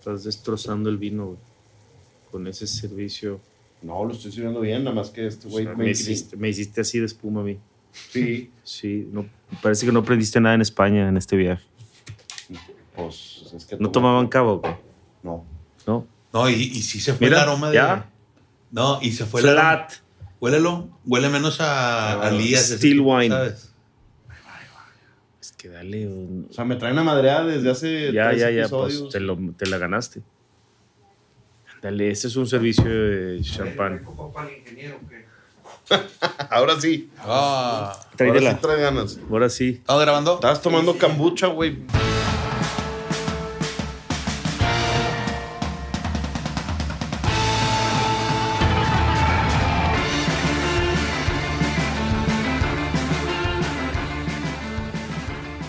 Estás destrozando el vino, güey. Con ese servicio. No, lo estoy sirviendo bien, nada más que este O güey sea, me me, hiciste. hiciste, me hiciste así de espuma a mí. Sí, Sí, no, parece que no aprendiste nada en España en este viaje. pues es que. No toma- tomaban cava, güey. No. ¿No? No, y, y sí se fue Mira, el aroma de. ya. No, y se fue el aroma. Flat. Huélelo. Huele menos a, a lías. Still tipo, wine. ¿sabes? Que dale. un- O sea, me traen a madreada desde hace. Ya, tres ya, ya. episodios. Pues te, lo- te la ganaste. Dale, este es un servicio de champán. Ahora sí. Ah. Ahora sí trae ganas. Ahora sí. ¿Estamos grabando? Estabas tomando kombucha, güey.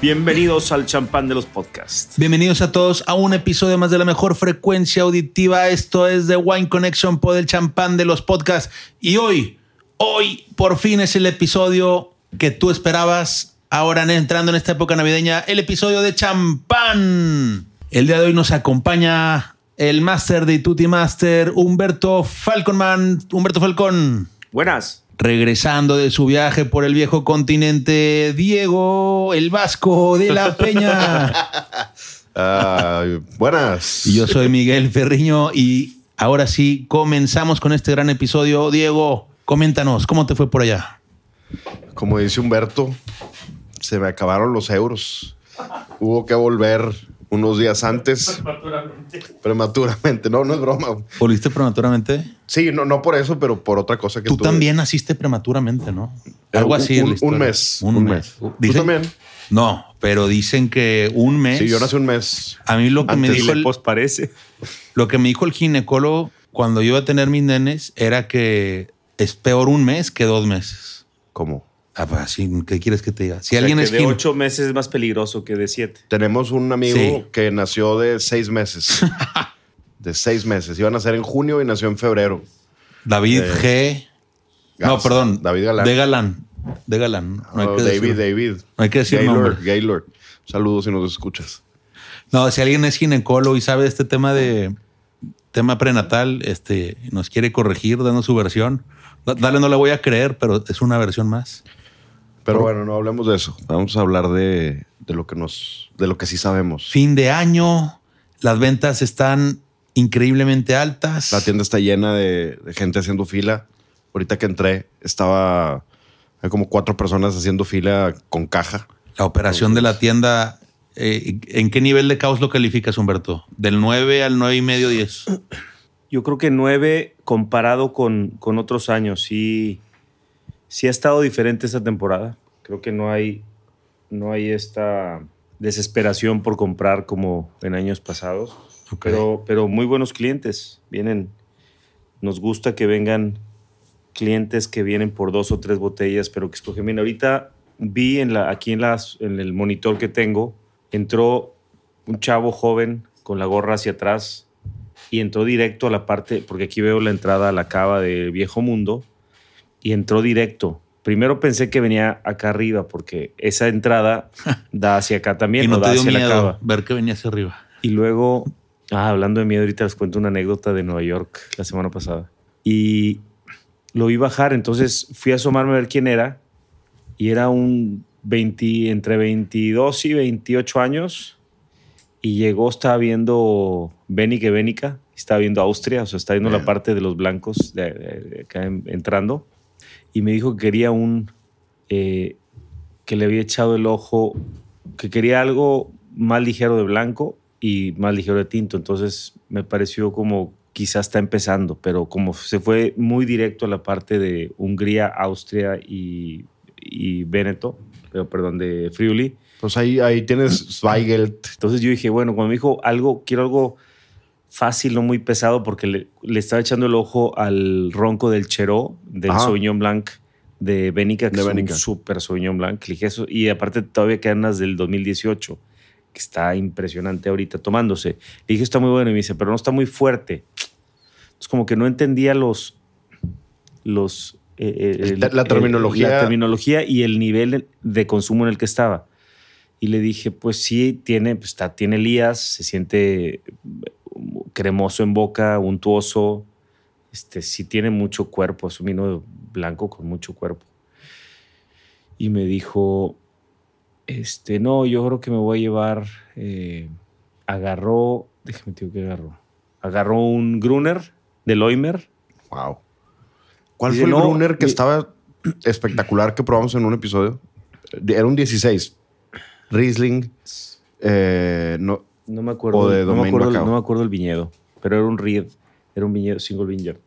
Bienvenidos al champán de los podcasts. Bienvenidos a todos a un episodio más de la mejor frecuencia auditiva. Esto es The Wine Connection por el champán de los podcasts. Y hoy, hoy por fin es el episodio que tú esperabas. Ahora entrando en esta época navideña, el episodio de champán. El día de hoy nos acompaña el máster de Tutti Master, Humberto Falconman. Humberto Falcón. Buenas. Regresando de su viaje por el viejo continente, Diego, el Vasco de la Peña. Buenas. Y yo soy Miguel Ferriño y ahora sí comenzamos con este gran episodio. Diego, coméntanos, ¿cómo te fue por allá? Como dice Humberto, se me acabaron los euros. Hubo que volver unos días antes, prematuramente. No, no es broma. ¿Volviste prematuramente? Sí, no, no por eso, pero por otra cosa que Tú tuve. también naciste prematuramente, ¿no? Eh, Algo un- así. un- mes, Un, un mes. mes. ¿Tú también? No, pero dicen que un mes. Sí, yo nací un mes. A mí lo que me dijo el, lo que me dijo el ginecólogo cuando yo iba a tener mis nenes era que es peor un mes que dos meses. ¿Cómo? Ah, pues, así, ¿qué quieres que te diga? Si O sea, alguien que es de ocho meses es más peligroso que de siete. Tenemos un amigo Sí. que nació de seis meses. de seis meses. Iba a nacer en junio y nació en febrero. David G. No, Gas- perdón. David Galán. De Galán. De Galán. No hay Oh, que David, decir- David. No hay que decir Gaylord, nombre. Gaylord. Saludos si nos escuchas. No, si alguien es ginecólogo y sabe este tema de tema prenatal, este, nos quiere corregir dando su versión. Da- Dale, no le voy a creer, pero es una versión más. Pero bueno, no hablemos de eso. Vamos a hablar de, de lo que nos, de lo que sí sabemos. Fin de año, las ventas están increíblemente altas. La tienda está llena de, de gente haciendo fila. Ahorita que entré, estaba hay como cuatro personas haciendo fila con caja. La operación de la tienda, eh, ¿en qué nivel de caos lo calificas, Humberto? Del 9 al 9 y medio, 10. Yo creo que nueve comparado con, con otros años. Sí, sí ha estado diferente esta temporada. Creo que no hay, no hay esta desesperación por comprar como en años pasados. Pero, pero muy buenos clientes. Vienen. Nos gusta que vengan clientes que vienen por dos o tres botellas, pero que escogen bien. Ahorita vi en la, aquí en, las, en el monitor que tengo, entró un chavo joven con la gorra hacia atrás y entró directo a la parte, porque aquí veo la entrada a la cava de Viejo Mundo, y entró directo. Primero pensé que venía acá arriba, porque esa entrada da hacia acá también, y no da te dio hacia la miedo cava. ver que venía hacia arriba. Y luego, ah, hablando de miedo, ahorita les cuento una anécdota de Nueva York la semana pasada. Y lo vi bajar, entonces fui a asomarme a ver quién era. Y era un 20, entre 22 y 28 años. Y llegó, estaba viendo Bénica Bénica, estaba viendo Austria, o sea, estaba viendo la Bien. parte de los blancos de, de- de acá en- entrando. Y me dijo que quería un, eh, que le había echado el ojo, que quería algo más ligero de blanco y más ligero de tinto. Entonces me pareció como quizás está empezando, pero como se fue muy directo a la parte de Hungría, Austria y, y Véneto, pero perdón, de Friuli. Pues ahí, ahí tienes Zweigelt. Entonces yo dije, bueno, cuando me dijo algo, quiero algo fácil, no muy pesado, porque le, le estaba echando el ojo al ronco del Cheró, del Ajá. Sauvignon Blanc de Bénica, que De es Bénica. un super Sauvignon Blanc. Le dije eso, y aparte todavía quedan unas del 2018, que está impresionante ahorita tomándose. Le dije, está muy bueno, y me dice, pero no está muy fuerte. Entonces como que no entendía los... los eh, El- la terminología. la terminología y el nivel de consumo en el que estaba. Y le dije, pues sí, tiene, pues, está, tiene lías, se siente cremoso en boca, untuoso. Este, sí tiene mucho cuerpo, es un vino blanco con mucho cuerpo. Y me dijo, este, no, yo creo que me voy a llevar, eh, agarró, déjame decir que agarró, agarró un Gruner de Loimer. Wow. ¿Cuál fue el no, Brunner que mi- estaba espectacular que probamos en un episodio? Era un 16. Riesling. eh, no, No me acuerdo, O de no, me acuerdo no me acuerdo el viñedo, pero era un Ried, era un viñedo, single vineyard.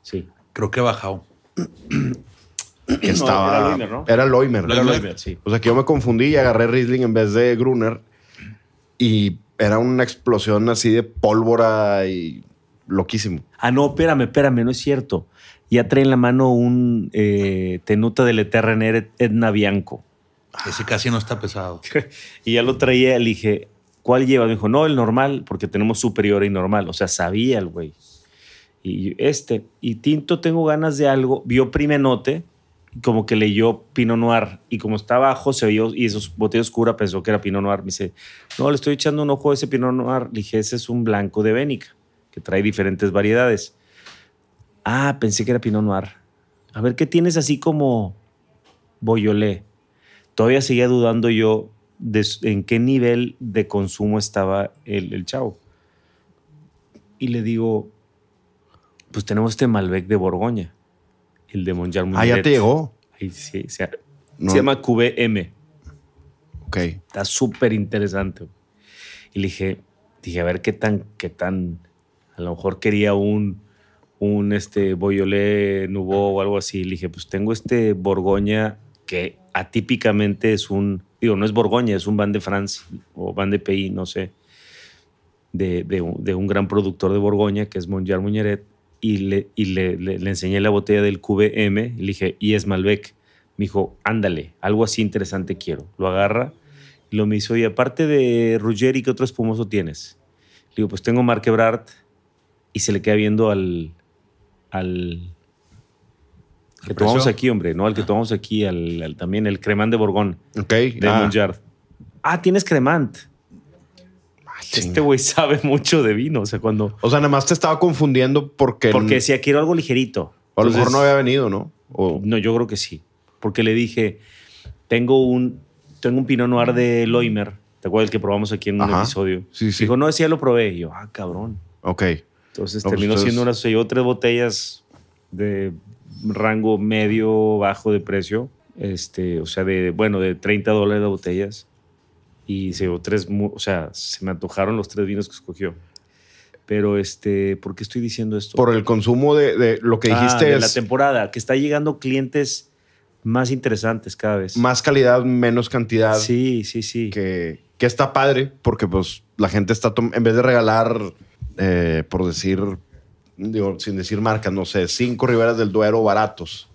Sí. Creo que bajado. que estaba. era Loimer, ¿no? Era Loimer. Era Loimer, sí. O sea que yo me confundí y agarré Riesling en vez de Gruner. Y era una explosión así de pólvora y loquísimo. Ah, no, espérame, espérame, no es cierto. Ya trae en la mano un eh, tenuta del Eterrener Edna Bianco. Ese casi no está pesado. Y ya lo traía, le dije, ¿cuál lleva? Me dijo, no, el normal, porque tenemos superior y normal. O sea, sabía el güey. Y este, y tinto, tengo ganas de algo. Vio primenote, como que leyó Pinot Noir. Y como está abajo, se vio, y esos botella oscura pensó que era Pinot Noir. Me dice, no, le estoy echando un ojo a ese Pinot Noir. Le dije, ese es un blanco de Bénica, que trae diferentes variedades. Ah, pensé que era Pinot Noir. A ver, ¿qué tienes así como Boyolé? Todavía seguía dudando yo de en qué nivel de consumo estaba el, el chavo. Y le digo, pues tenemos este Malbec de Borgoña, el de Monjar Ah, ya te llegó. Ay, sí, se, No. se llama QVM. Ok. Está súper interesante. Y le dije, dije, a ver qué tan, qué tan, a lo mejor quería un, un este Boyolé Nouveau o algo así. Le dije, pues tengo este Borgoña que atípicamente es un, digo, no es Borgoña, es un Van de France o Van de Pays, no sé, de, de un, gran productor de Borgoña que es Monjar Muñeret. Y, le, y le, le- enseñé la botella del QVM y le dije, y es Malbec. Me dijo, ándale, algo así interesante quiero. Lo agarra y lo me dice, oye, aparte de Ruggeri, ¿qué otro espumoso tienes? Le digo, pues tengo Marque Brard y se le queda viendo al, al que ¿Al tomamos aquí, hombre, ¿no? Al que tomamos aquí, al, al- también el Cremant de Borgón, Ok. de Ah, Monjard. Ah, tienes Cremant. Este güey sabe mucho de vino, o sea, cuando... O sea, nada más te estaba confundiendo porque. Porque decía, quiero algo ligerito. a lo mejor no había venido, ¿no? O, No, yo creo que sí. Porque le dije, tengo un, tengo un Pinot Noir de Loimer. ¿Te acuerdas el que probamos aquí en un Ajá. episodio? Sí, sí. Dijo, no, ese ya lo probé. Y yo, ah, cabrón. ok. Entonces No, pues, terminó siendo una, se llevó tres botellas de rango medio bajo de precio. Este, o sea, de, bueno, de 30 dólares de botellas. Y se tres, o sea, se me antojaron los tres vinos que escogió. Pero, este, ¿por qué estoy diciendo esto? Por el consumo de, de lo que Ah, dijiste de la es temporada, que está llegando clientes más interesantes cada vez. más calidad, menos cantidad. Sí, sí, sí. Que, que está padre porque pues la gente está, en vez de regalar, eh, por decir, digo, sin decir marcas, no sé, cinco riberas del Duero baratos,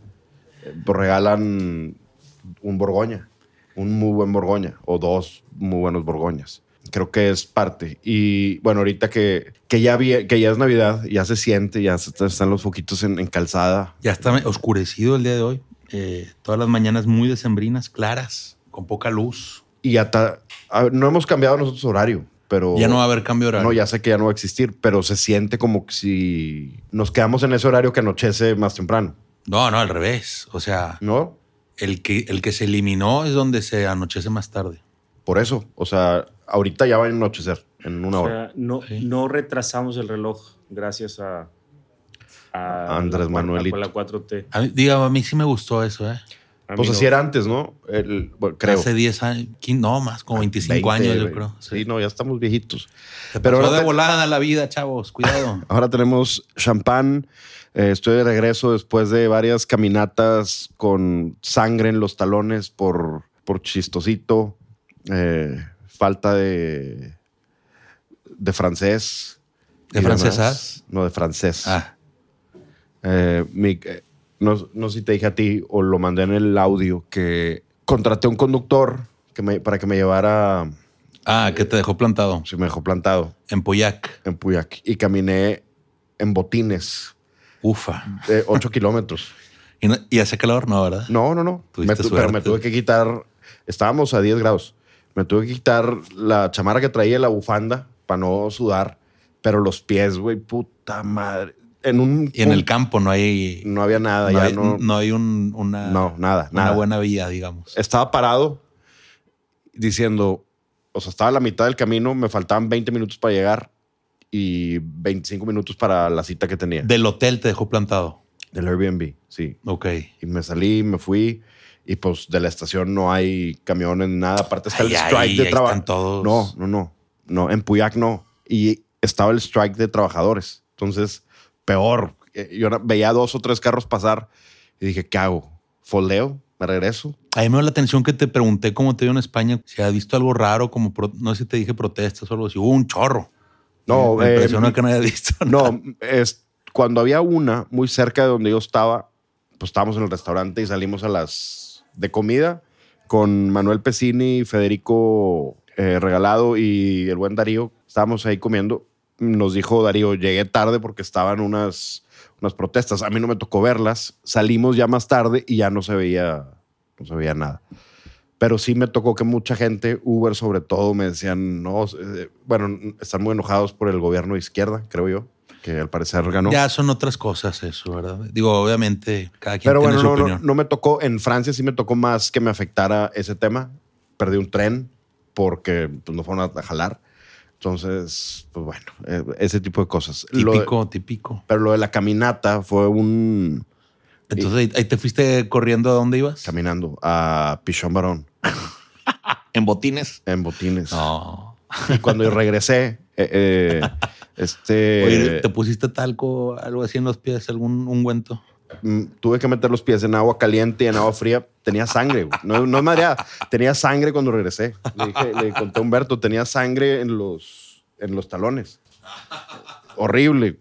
eh, pues regalan un Borgoña, un muy buen Borgoña o dos muy buenos Borgoñas. Creo que es parte. Y bueno, ahorita que, que, ya, vi- que ya es Navidad, ya se siente, ya se- están los foquitos en, en calzada. Ya está oscurecido el día de hoy. Eh, todas las mañanas muy decembrinas, claras, con poca luz. Y hasta, a ver, no hemos cambiado nosotros horario, pero... Ya no va a haber cambio de horario. No, ya sé que ya no va a existir, pero se siente como que si nos quedamos en ese horario que anochece más temprano, No, no, al revés. O sea, ¿no? el que, el que se eliminó es donde se anochece más tarde. Por eso, o sea, ahorita ya va a anochecer en una O hora. sea, no, Sí. no retrasamos el reloj gracias a, a Andrés la, Manuelito. A la 4T. A mí, diga, a mí sí me gustó eso, ¿eh? A Pues así no. era antes, ¿no? El- bueno, creo. Hace 10 años, no más, como 25 20, años, yo creo. Sí, no, ya estamos viejitos. Se Pero pasó ahora de volada la vida, chavos. Cuidado. Ahora tenemos champán. Eh, estoy de regreso después de varias caminatas con sangre en los talones por, por chistosito, eh, falta de, de francés. ¿De demás. francesas? No, de francés. Ah, Eh, mi- eh, no, no sé si te dije a ti o lo mandé en el audio que contraté un conductor que me- para que me llevara, ah, que te dejó plantado se me dejó plantado en Poyac. en Puyac y caminé en botines Ufa. de 8 kilómetros. ¿Y, no- y hace calor? No, ¿verdad? No, no, no. Me tu- pero me tuve que quitar, estábamos a 10 grados, me tuve que quitar la chamarra que traía la bufanda para no sudar Pero los pies, güey, puta madre. En un Y en el campo no hay. no había nada, no, ya hay, no, no hay un- una, no, nada, una nada. buena vía, digamos. Estaba parado diciendo, o sea, estaba a la mitad del camino, me faltaban 20 minutos para llegar y 25 minutos para la cita que tenía. Del hotel te dejó plantado. Del Airbnb, sí. Ok. Y me salí, me fui. Y pues de la estación no hay camiones nada. Aparte está Ay, el ay, strike de ahí trabajo. No, no, no. No, en Puyac no. Y estaba el strike de trabajadores. Entonces, peor. Eh, Yo veía dos o tres carros pasar y dije, ¿qué hago? ¿Foldeo? ¿Me regreso? A mí me dio la atención que te pregunté cómo te vio en España, si has visto algo raro, como pro- no sé si te dije protestas o algo así. Hubo un chorro. No, me eh, impresionó que no haya visto. nada. No, es, cuando había una muy cerca de donde yo estaba, pues estábamos en el restaurante y salimos a las de comida con Manuel Pesini, Federico eh, Regalado y el buen Darío. Estábamos ahí comiendo. Nos dijo Darío, llegué tarde porque estaban unas, unas protestas. A mí no me tocó verlas. Salimos ya más tarde y ya no se veía, no se veía nada. Pero sí me tocó que mucha gente, Uber sobre todo, me decían, no, eh, bueno, están muy enojados por el gobierno de izquierda, creo yo, que al parecer ganó. Ya son otras cosas eso, ¿verdad? Digo, obviamente, cada quien Pero tiene bueno, su no, no me tocó, en Francia sí me tocó más que me afectara ese tema. Perdí un tren porque pues, no fueron a, a jalar. Entonces, pues bueno, eh, ese tipo de cosas. De- Típico, típico. pero lo de la caminata fue un Entonces ahí, ahí te fuiste corriendo a dónde ibas? caminando a Pichón Barón ¿En botines? en botines. No. Y cuando yo regresé, eh, eh, este, Oye, ¿te pusiste talco, algo así en los pies, algún ungüento? Tuve que meter los pies en agua caliente y en agua fría. Tenía sangre, güey. no, no es mareada. Tenía sangre cuando regresé. Le, dije- le conté a Humberto, tenía sangre en los, en los talones. Horrible.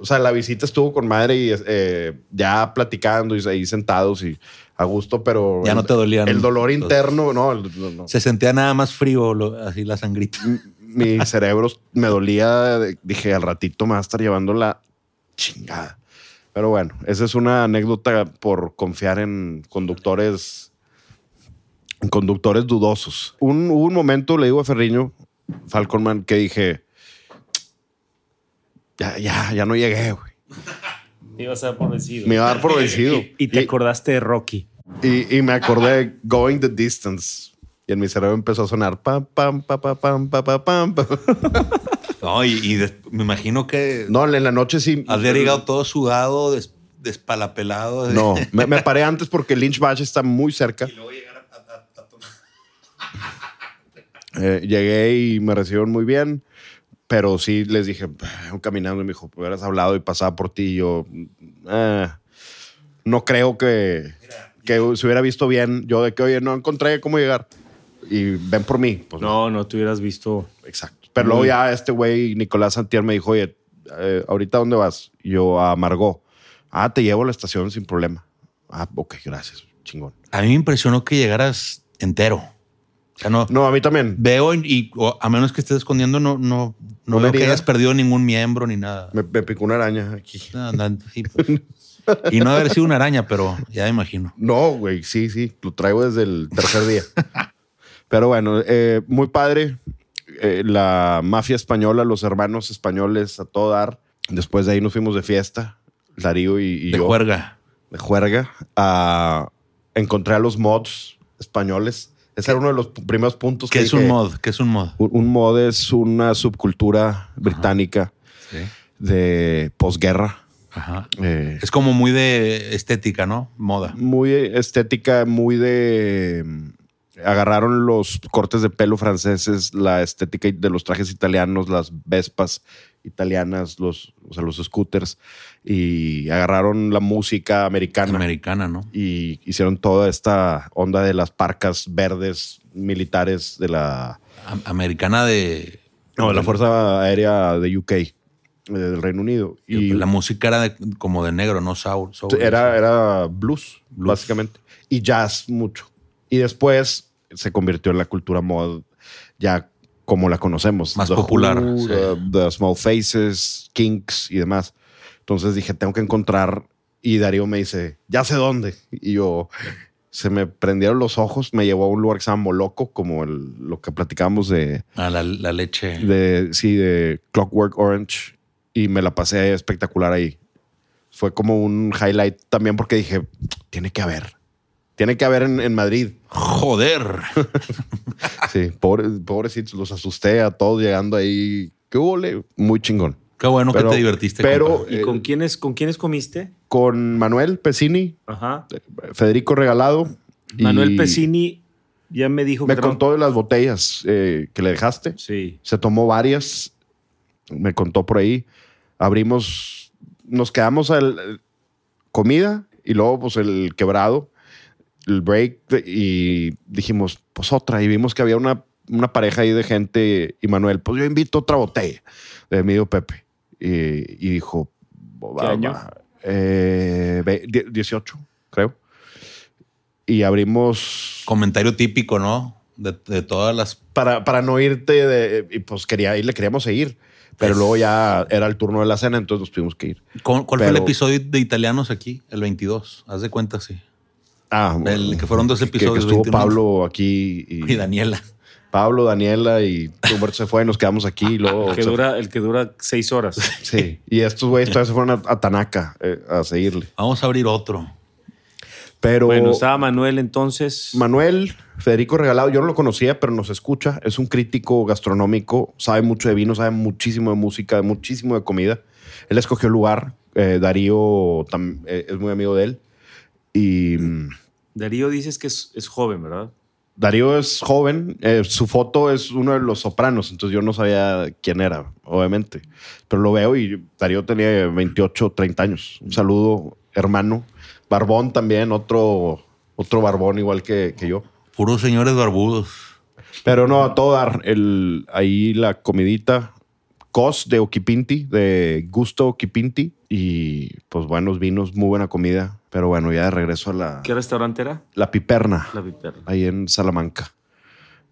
O sea, la visita estuvo con madre y eh, ya platicando y ahí sentados y a gusto, pero... Ya no te dolían El dolor interno, no, no, no. Se sentía nada más frío, lo- así la sangrita. mi cerebro me dolía. Dije, al ratito me va a estar llevando la chingada. Pero bueno, esa es una anécdota por confiar en conductores, en conductores dudosos. Un, hubo un momento, le digo a Ferriño, Falconman, que dije, ya, ya, ya no llegué, güey. Me ibas a dar por vencido. Me iba a dar por vencido. Y te acordaste de Rocky. Y, y me acordé de Going the Distance. Y en mi cerebro empezó a sonar pam, pam, pam, pam, pam, pam, pam. No, y, y des- me imagino que No, en la noche sí. has llegado todo sudado, des- despalapelado. No, me, me paré antes porque Lynch Bash está muy cerca. Eh, llegué y me recibieron muy bien, pero sí les dije, "Ah, caminando, y me dijo, hubieras hablado y pasaba por ti. Y yo, "Ah, no creo que, que se hubiera visto bien. Yo de que, oye, no encontré cómo llegar. Y ven por mí. Pues No, no te hubieras visto. Exacto. Pero luego ya este güey, Nicolás Santier, me dijo, oye, eh, ¿ahorita dónde vas? Y yo a Margot. Ah, te llevo a la estación sin problema. Ah, ok, gracias. Chingón. A mí me impresionó que llegaras entero. O sea, no, No, a mí también. veo y, y- o a menos que estés escondiendo, no, no, no veo que hayas perdido ningún miembro ni nada. Me, me picó una araña aquí. No, no, sí, pues. Y no haber sido una araña, pero ya me imagino. No, güey, sí, sí. Lo traigo desde el tercer día. Pero bueno, eh, muy padre. Eh, la mafia española, los hermanos españoles a todo dar. Después de ahí nos fuimos de fiesta, Darío y, y De yo. juerga. de juerga. a encontré a los mods españoles. Ese era uno de los primeros puntos ¿Qué que es un mod? ¿Qué es un mod? Un, un mod es una subcultura británica Sí. de posguerra. Ajá. eh, Es como muy de estética, ¿no? Moda. muy estética, muy de... Agarraron los cortes de pelo franceses, la estética de los trajes italianos, las vespas italianas, los, o sea, los scooters, y agarraron la música americana. Americana, ¿no? y hicieron toda esta onda de las parcas verdes militares de la, Am- Americana de. no, de la Fuerza Aérea de UK, eh, del Reino Unido. Y la música era de- como de negro, no soul. soul, era, era blues, básicamente, y jazz mucho. Y después se convirtió en la cultura mod ya como la conocemos. Más The popular, Who, sí. the, the Small Faces, Kinks y demás. Entonces dije, tengo que encontrar. Y Darío me dice, ya sé dónde. Y yo, se me prendieron los ojos, me llevó a un lugar que se llama Moloco, como el- lo que platicábamos de, Ah, la, la leche. de, sí, de Clockwork Orange y me la pasé espectacular ahí. Fue como un highlight también porque dije, tiene que haber. Tiene que haber en, en Madrid. Joder. Sí, pobre, pobrecitos, los asusté a todos llegando ahí. ¿Qué hubo? Muy chingón. Qué bueno Pero- que te divertiste. pero-. ¿Y Eh, con quiénes, con quiénes comiste? Con Manuel Pesini, Ajá. Federico Regalado. Manuel Pesini ya me dijo Me que contó de las botellas eh, que le dejaste. Sí. Se tomó varias. Me contó por ahí. Abrimos, nos quedamos al comida y luego pues el quebrado, el break de- y dijimos pues otra y vimos que había una, una pareja ahí de gente y Manuel, pues yo invito otra botella de mi amigo Pepe. Y, y dijo, ¿Qué año? Eh, ve- die- 18, creo. Y abrimos Comentario típico, ¿no? De, de todas las. para, para no irte de, y pues quería ir, le queríamos seguir. Pero luego ya era el turno de la cena, entonces nos tuvimos que ir. ¿Cuál, cuál fue el episodio de italianos aquí? El 22. Haz de cuenta, sí. Ah, El que fueron dos que- que episodios, estuvo 21. Pablo aquí y, Y Daniela. Pablo, Daniela y Humberto se fue y nos quedamos aquí y luego. El que dura, el que dura seis horas. Sí. Y estos güeyes todavía se fueron a, a Tanaka eh, a seguirle. Vamos a abrir otro. Pero Bueno, estaba Manuel entonces. Manuel Federico Regalado, yo no lo conocía, pero nos escucha. Es un crítico gastronómico, sabe mucho de vino, sabe muchísimo de música, muchísimo de comida. Él escogió el lugar. eh, Darío tam- eh, es muy amigo de él. Y Darío dices que es, es joven, ¿verdad? Darío es joven. eh, su foto es uno de los sopranos, entonces yo no sabía quién era, obviamente. Pero lo veo y Darío tenía 28, 30 años. Un saludo, hermano. Barbón también, otro, otro barbón igual que, que yo. Puros señores barbudos. Pero no, a todo dar. El, ahí la comidita. Cos de Oquipinti, de Gusto Oquipinti. Y pues buenos vinos, muy buena comida. Pero bueno, ya de regreso a la, ¿Qué restaurante era? la Piperna, La Piperna. ahí en Salamanca.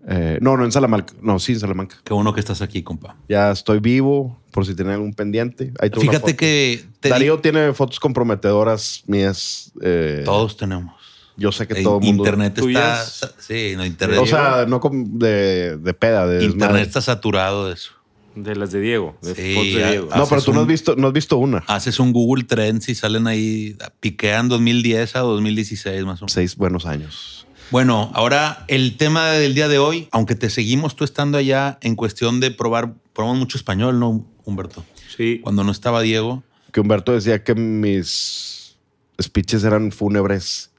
Eh, no, no en Salamanca. No, sí en Salamanca. Qué bueno que estás aquí, compa. Ya estoy vivo, por si tienen algún pendiente. Ahí tengo una Fíjate foto. que te Darío tiene fotos comprometedoras mías. eh, todos tenemos. Yo sé que Eh, todo el mundo. Internet está. Sí, no, internet. O sea, no de, de peda, de internet desmadre. está saturado de eso. De las de Diego. De Sí, fotos de Diego. No, pero tú no has visto, no has visto una. Haces un Google Trends y salen ahí, piquean 2010 a 2016 más o menos. Seis buenos años. Bueno, ahora el tema del día de hoy, aunque te seguimos tú estando allá en cuestión de probar, probamos mucho español, ¿no, Humberto? Sí. Cuando no estaba Diego. Que Humberto decía que mis speeches eran fúnebres.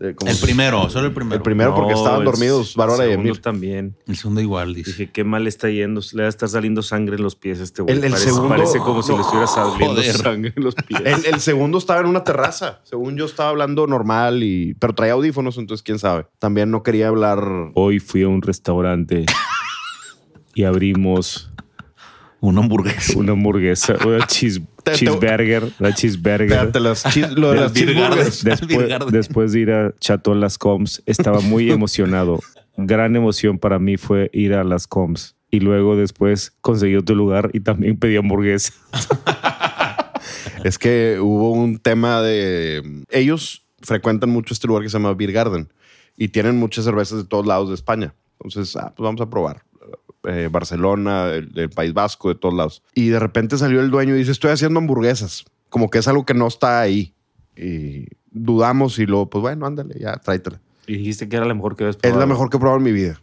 Eh, como El si- primero, solo el primero. El primero porque estaban el dormidos Bárbara y también. El segundo igual, dice. Dije, qué mal está yendo. Le va a estar saliendo sangre en los pies a este güey. El- el parece, segundo- parece como si le estuviera saliendo Joder. sangre en los pies. El, el segundo estaba en una terraza. Según yo estaba hablando normal, y, pero traía audífonos, entonces quién sabe. También no quería hablar. Hoy fui a un restaurante y abrimos Una hamburguesa. una hamburguesa, una cheese- Te- te- cheeseburger, una cheeseburger. Espérate, las chis- lo de las cheeseburgers. Después de ir a Chateau Las Coms, estaba muy emocionado. Gran emoción para mí fue ir a Las Coms. Y luego después conseguí otro lugar y también pedí hamburguesa. Es que hubo un tema de. Ellos frecuentan mucho este lugar que se llama Beer Garden y tienen muchas cervezas de todos lados de España. Entonces, ah, pues vamos a probar. Eh, Barcelona, el, el País Vasco, de todos lados. Y de repente salió el dueño y dice: Estoy haciendo hamburguesas. Como que es algo que no está ahí. Y dudamos y luego, pues bueno, ándale, ya tráetela. Y dijiste que era la mejor que habías Es probado. la mejor que he probado en mi vida.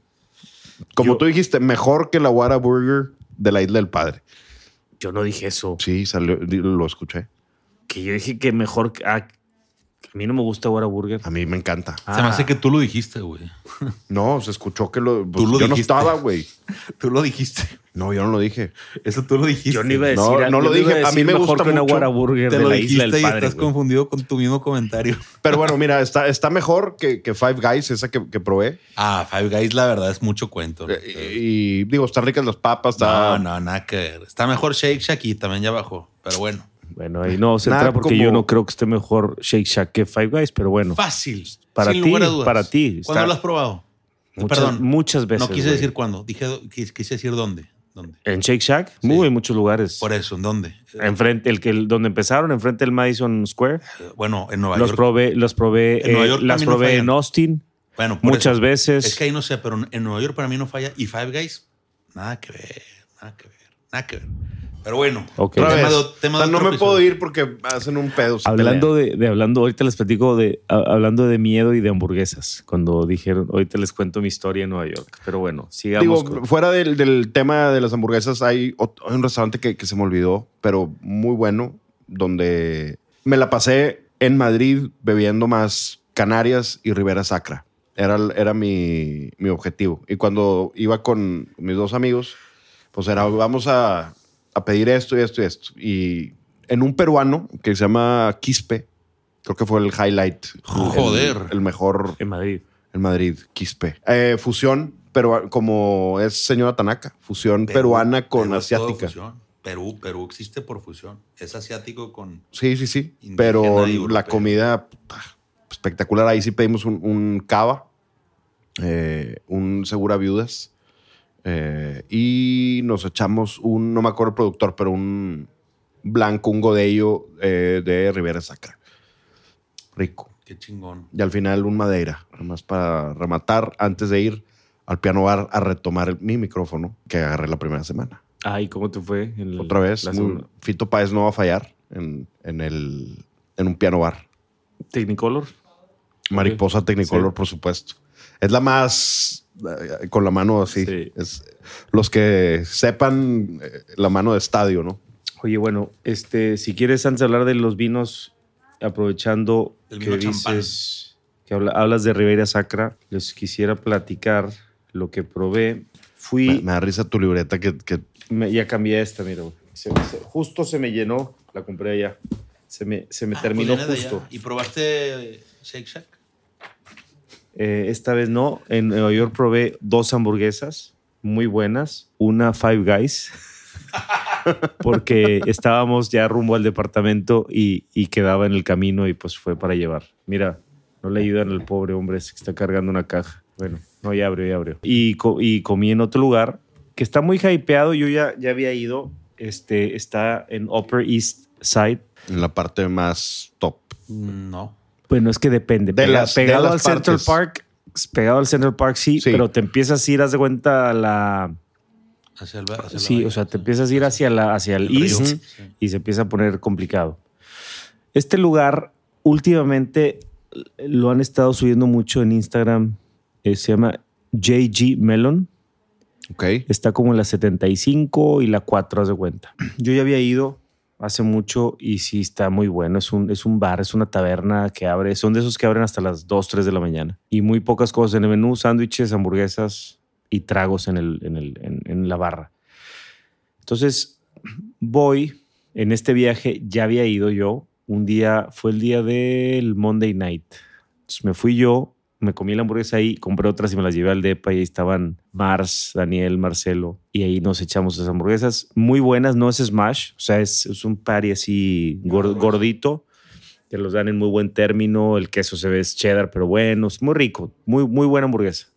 Como Yo- tú dijiste, mejor que la Whataburger de la Isla del Padre. Yo no dije eso. Sí, salió, lo escuché. Que yo dije que mejor. ah, que a mí no me gusta Burger. A mí me encanta. Se me hace que tú lo dijiste, güey. No, se escuchó que lo. pues, Tú lo yo no dijiste. estaba, güey. Tú lo dijiste. No, yo no lo dije. Eso tú lo dijiste. Yo no iba a No, decir. no lo dije. A mí me mejor gusta que una mucho. Burger Te de lo la isla dijiste del y padre. estás confundido con tu mismo comentario. Pero bueno, mira, está, está mejor que, que Five Guys, esa que, que probé. Ah, Five Guys, la verdad, es mucho cuento. ¿no? Eh, Y, digo, están ricas las papas. Está, No, no, nada que ver. Está mejor Shake Shack y también ya bajó. Pero bueno. Bueno, ahí no se Nada entra porque como- yo no creo que esté mejor Shake Shack que Five Guys, pero bueno. Fácil. Para sin ti, lugar a dudas. para ti, ¿Cuándo está- lo has probado? Muchas, Perdón. muchas veces. no quise güey. decir cuándo. Dije, quis- quise decir dónde. ¿Dónde? En Shake Shack, Sí. muy en muchos lugares. Por eso, ¿en dónde? Enfrente, el que donde empezaron, enfrente del Madison Square. Eh, Bueno, en Nueva Los York. probé, los probé, En Nueva York las no probé en. Austin Bueno, por muchas eso. veces. Es que ahí no sé, pero en Nueva York para mí no falla. Y Five Guys, nada que ver, nada que ver, nada que ver. Pero bueno, Ok. Otra tema vez. de- tema O sea, de no me puedo ir porque hacen un pedo. Hablando de, de hablando, ahorita les platico de a- hablando de miedo y de hamburguesas. Cuando dijeron, ahorita les cuento mi historia en Nueva York. Pero bueno, sigamos. Digo, con- fuera del, del tema de las hamburguesas, hay, un restaurante que, que se me olvidó, pero muy bueno, donde me la pasé en Madrid bebiendo más Canarias y Ribera Sacra. Era, era mi, mi objetivo. Y cuando iba con mis dos amigos, pues era, vamos a, a pedir esto y esto y esto. Y en un peruano que se llama Quispe, creo que fue el highlight. el- Joder. el mejor en Madrid. en Madrid, Quispe. Eh, fusión, pero como es señora Tanaka, fusión Perú, peruana con Perú asiática. Perú, Perú existe por fusión. Es asiático con. Sí, sí, sí. Pero la comida espectacular. Ahí sí pedimos un, un cava, eh, un segura viudas. Eh, y nos echamos un, no me acuerdo el productor, pero un blanco, un godello eh, de Rivera Sacra. Rico. Qué chingón. Y al final un madeira, además para rematar antes de ir al piano bar a retomar el- mi micrófono que agarré la primera semana. Ay, ¿cómo te fue? En el- Otra vez, la muy- segunda? Fito Páez no va a fallar en, en el, en un piano bar. Technicolor. Mariposa Technicolor, Sí. por supuesto. Es la más con la mano así. Sí. Es, los que sepan eh, la mano de estadio, ¿no? Oye, bueno, este, si quieres, antes de hablar de los vinos, aprovechando El que champán. dices que habla- hablas de Ribeira Sacra, les quisiera platicar lo que probé. Me, Fui, me da risa tu libreta que, que me- ya cambié esta, mira, güey. Se- se- justo se me llenó, la compré allá. Se me, se me Ah, terminó pues de justo. ¿Y probaste Shake Shack? Eh, esta vez no. En Nueva York probé dos hamburguesas muy buenas. Una Five Guys. porque estábamos ya rumbo al departamento y, y quedaba en el camino y pues fue para llevar. Mira, no le ayudan al pobre hombre ese que está cargando una caja. Bueno, no, ya abrió, ya abrió. Y, co- y comí en otro lugar que está muy hypeado. Yo ya, ya había ido. Este, está en Upper East Side. en la parte más top. No. Bueno, es que depende. De Pega- las- de pegado las al Central. Park, pegado al Central Park sí, Sí. pero te empiezas a ir, haz de cuenta, a la... Hacia el, hacia Sí, o sea, te empiezas a ir hacia, la, hacia el, east Sí. y se empieza a poner complicado. Este lugar, últimamente, lo han estado subiendo mucho en Instagram. eh, se llama JG Melon. Ok. Está como en la 75 y la 4, haz de cuenta. Yo ya había ido hace mucho y sí está muy bueno. Es un, es un bar, es una taberna que abre. Son de esos que abren hasta las 2, 3 de la mañana. Y muy pocas cosas en el menú, sándwiches, hamburguesas y tragos en, el, en, el, en, la barra. Entonces, voy, en este viaje ya había ido yo. Un día, fue el día del Monday Night. Me fui yo, me comí la hamburguesa ahí, compré otras y me las llevé al depa y ahí estaban Mars, Daniel, Marcelo. Y ahí nos echamos esas hamburguesas. Muy buenas, no es smash, o sea, es, es un patty así gor- gordito que los dan en muy buen término, el queso se ve es cheddar, pero bueno, es muy rico, muy, muy buena hamburguesa.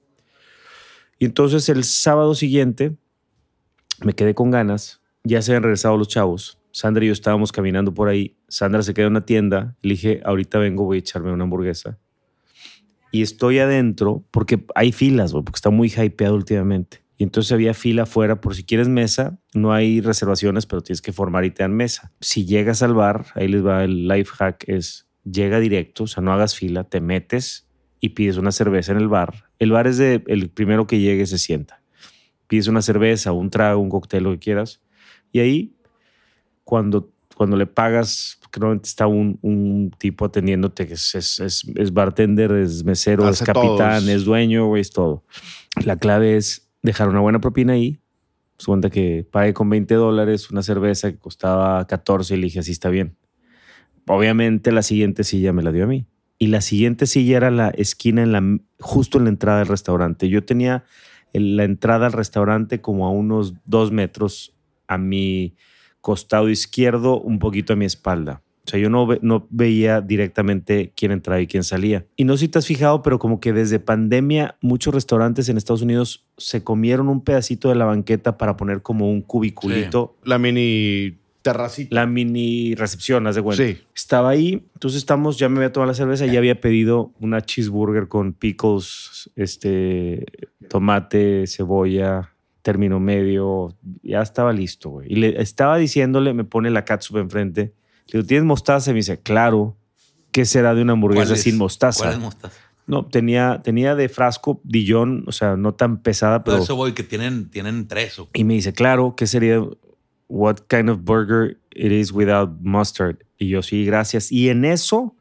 Y entonces el sábado siguiente me quedé con ganas, ya se habían regresado los chavos, Sandra y yo estábamos caminando por ahí, Sandra se quedó en una tienda, le dije, ahorita vengo, voy a echarme una hamburguesa y estoy adentro porque hay filas, porque está muy hypeado últimamente. Y entonces había fila afuera por si quieres mesa, no hay reservaciones, pero tienes que formar y te dan mesa. Si llegas al bar, ahí les va el life hack, es llega directo, o sea, no hagas fila, te metes y pides una cerveza en el bar. El bar es de el primero que llegue se sienta. Pides una cerveza, un trago, un cóctel, lo que quieras. Y ahí, cuando, cuando le pagas, que normalmente está un, un tipo atendiéndote que es, es, es- es bartender, es mesero, Hace es capitán, todos. es dueño, güey, es todo. La clave es dejar una buena propina ahí. Se cuenta que pagué con 20 dólares una cerveza que costaba 14 y le dije, así está bien. Obviamente la siguiente silla me la dio a mí. Y la siguiente silla era la esquina en la, justo en la entrada del restaurante. Yo tenía la entrada al restaurante como a unos dos metros a mi costado izquierdo, un poquito a mi espalda. O sea, yo no, ve- no veía directamente quién entraba y quién salía. Y no sé si te has fijado, pero como que desde pandemia muchos restaurantes en Estados Unidos se comieron un pedacito de la banqueta para poner como un cubiculito. La mini terracita. La mini recepción, haz de cuenta. Sí. Estaba ahí, entonces estamos, ya me había tomado la cerveza, ya había pedido una cheeseburger con pickles, este, tomate, cebolla, término medio, ya estaba listo, güey. Y le estaba diciéndole, me pone la catsup enfrente, le digo, ¿tienes mostaza? Y me dice, claro, ¿qué será de una hamburguesa ¿Cuál es- sin mostaza? ¿Cuál es mostaza? No, tenía, tenía de frasco Dijon, o sea, no tan pesada, Pero pero... eso voy, que tienen, tienen tres. o- Y me dice, claro, ¿qué sería? What kind of burger it is without mustard? Y yo, sí, gracias. Y en eso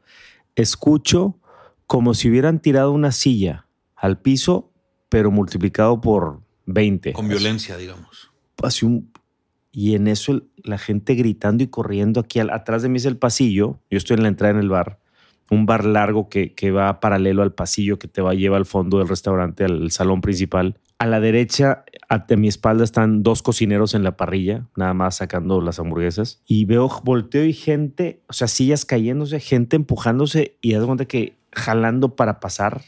escucho como si hubieran tirado una silla al piso, pero multiplicado por 20. Con violencia, digamos. Así un- y en eso el- la gente gritando y corriendo aquí al- atrás de mí es el pasillo. Yo estoy en la entrada en el bar. Un bar largo que, que va paralelo al pasillo que te va lleva al fondo del restaurante, al salón principal. A la derecha, a mi espalda, están dos cocineros en la parrilla, nada más sacando las hamburguesas. Y veo, volteo y gente, o sea, sillas cayéndose, gente empujándose y de cuenta que jalando para pasar,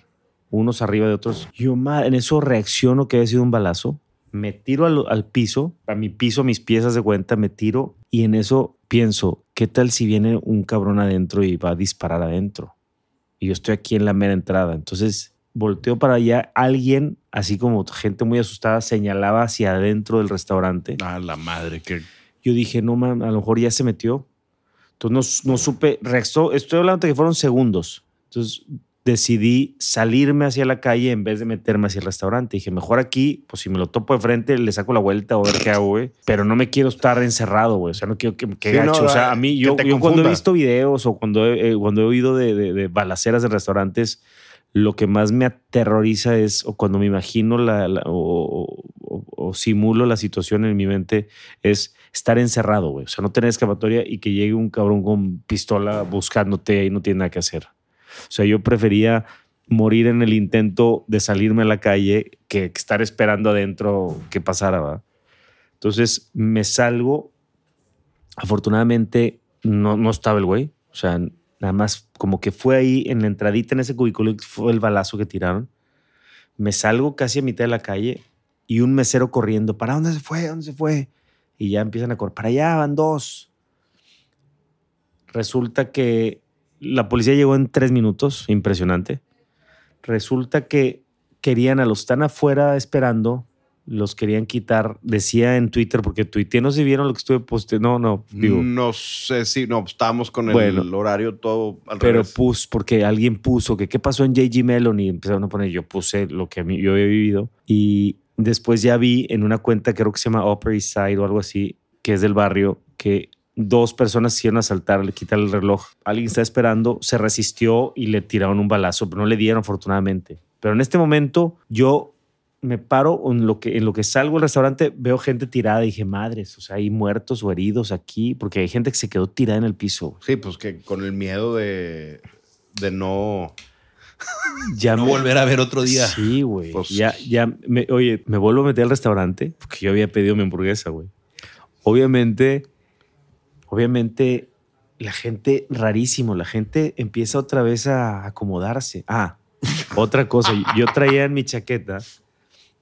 unos arriba de otros. Yo, ma- en eso reacciono que había sido un balazo me tiro al, al piso, a mi piso, mis piezas de cuenta, me tiro y en eso pienso, ¿qué tal si viene un cabrón adentro y va a disparar adentro? Y yo estoy aquí en la mera entrada. Entonces volteo para allá, alguien, así como gente muy asustada, señalaba hacia adentro del restaurante. A la madre, que Yo dije, no, man, a lo mejor ya se metió. Entonces no, no supe, reaccionó, estoy hablando de que fueron segundos. Entonces decidí salirme hacia la calle en vez de meterme hacia el restaurante. Dije, mejor aquí, pues si me lo topo de frente, le saco la vuelta o ver qué hago, güey. Pero no me quiero estar encerrado, güey. O sea, no quiero que, que Sí, no, o sea, ah, a mí, yo, cuando he visto videos o cuando he, eh, cuando he oído de, de- de balaceras en restaurantes, lo que más me aterroriza es, o cuando me imagino la, la- o, o- o simulo la situación en mi mente, es estar encerrado, güey. O sea, no tener escapatoria y que llegue un cabrón con pistola buscándote y no tiene nada que hacer. O sea, yo prefería morir en el intento de salirme a la calle que estar esperando adentro que pasara, ¿va? Entonces me salgo. Afortunadamente no, no estaba el güey. O sea, nada más como que fue ahí en la entradita en ese cubículo fue el balazo que tiraron. Me salgo casi a mitad de la calle y un mesero corriendo. ¿Para dónde se fue? ¿Dónde se fue? Y ya empiezan a correr. Para allá van dos. Resulta que la policía llegó en tres minutos. Impresionante. Resulta que querían a los tan afuera esperando, los querían quitar. Decía en Twitter, porque tuiteé, no sé si vieron lo que estuve posteando. No, no, digo. no sé si no estábamos con el Bueno. horario todo al Pero revés. pus, porque alguien puso que qué pasó en JG Melon y empezaron a poner, yo puse lo que a mí, yo había vivido. Y después ya vi en una cuenta, creo que se llama Upper East Side o algo así, que es del barrio, que dos personas hicieron asaltar, le quitaron el reloj. Alguien está esperando, se resistió y le tiraron un balazo, pero no le dieron afortunadamente. Pero en este momento yo me paro en lo que, en lo que salgo del restaurante, veo gente tirada y dije, madres, o sea, hay muertos o heridos aquí, porque hay gente que se quedó tirada en el piso. Sí, pues que con el miedo de, de no. Ya No me- volver a ver otro día. Sí, güey. Pues- ya, ya, me- oye, me vuelvo a meter al restaurante porque yo había pedido mi hamburguesa, güey. Obviamente, obviamente, la gente, rarísimo, la gente empieza otra vez a acomodarse. Ah, otra cosa, yo traía en mi chaqueta,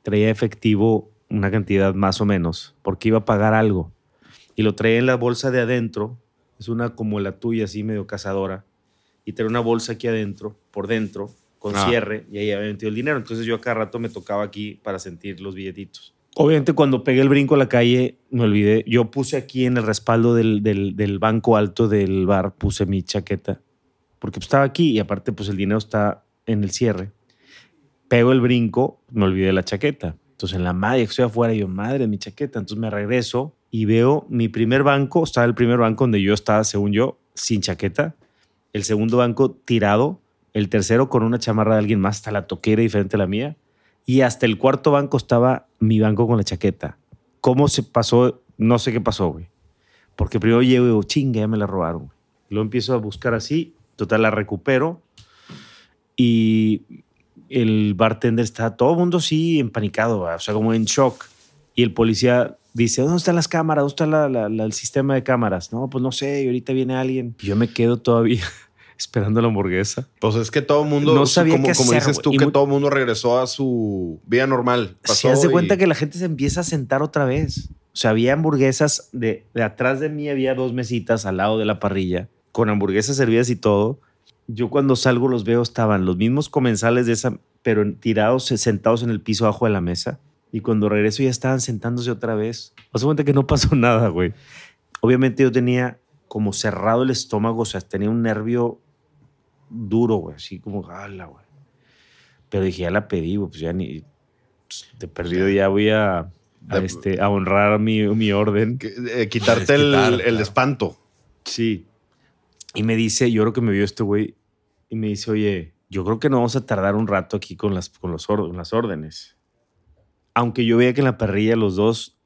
traía efectivo una cantidad más o menos, porque iba a pagar algo. Y lo traía en la bolsa de adentro, es una como la tuya, así medio cazadora, y traía una bolsa aquí adentro, por dentro, con Ah. cierre, y ahí había metido el dinero. Entonces yo a cada rato me tocaba aquí para sentir los billetitos. Obviamente cuando pegué el brinco a la calle, me olvidé, yo puse aquí en el respaldo del, del- del banco alto del bar, puse mi chaqueta, porque pues, estaba aquí y aparte pues el dinero está en el cierre. Pego el brinco, me olvidé la chaqueta. Entonces en la madre, estoy afuera yo, madre, mi chaqueta. Entonces me regreso y veo mi primer banco, estaba el primer banco donde yo estaba, según yo, sin chaqueta. El segundo banco tirado, el tercero con una chamarra de alguien más, hasta la toquera diferente a la mía. Y hasta el cuarto banco estaba mi banco con la chaqueta. ¿Cómo se pasó? No sé qué pasó, güey. Porque primero llego y digo, chinga, ya me la robaron. Luego empiezo a buscar así, total, la recupero. Y el bartender está, todo el mundo sí empanicado, o sea, como en shock. Y el policía dice, ¿dónde están las cámaras? ¿Dónde está la- la- el sistema de cámaras? No, pues no sé, y ahorita viene alguien. Yo me quedo todavía esperando la hamburguesa. Pues es que todo el mundo, No sabía como, qué como hacer, dices tú. Y que mu- todo el mundo regresó a su vida normal. Si de y- cuenta que la gente se empieza a sentar otra vez. O sea, había hamburguesas de, de atrás de mí, había dos mesitas al lado de la parrilla, con hamburguesas servidas y todo. Yo cuando salgo los veo, estaban los mismos comensales de esa, pero tirados, sentados en el piso abajo de la mesa. Y cuando regreso ya estaban sentándose otra vez. Haz de cuenta que no pasó nada, güey. Obviamente yo tenía como cerrado el estómago, o sea, tenía un nervio duro, güey, así como, jala, güey. Pero dije, ya la pedí, güey, pues ya ni, pues, de perdido ya voy a, a, De- este, a honrar mi, mi orden. que- eh, quitarte el, el claro. espanto. Sí. Y me dice, yo creo que me vio este güey y me dice, oye, yo creo que no vamos a tardar un rato aquí con las, con los or- las órdenes. Aunque yo veía que en la parrilla los dos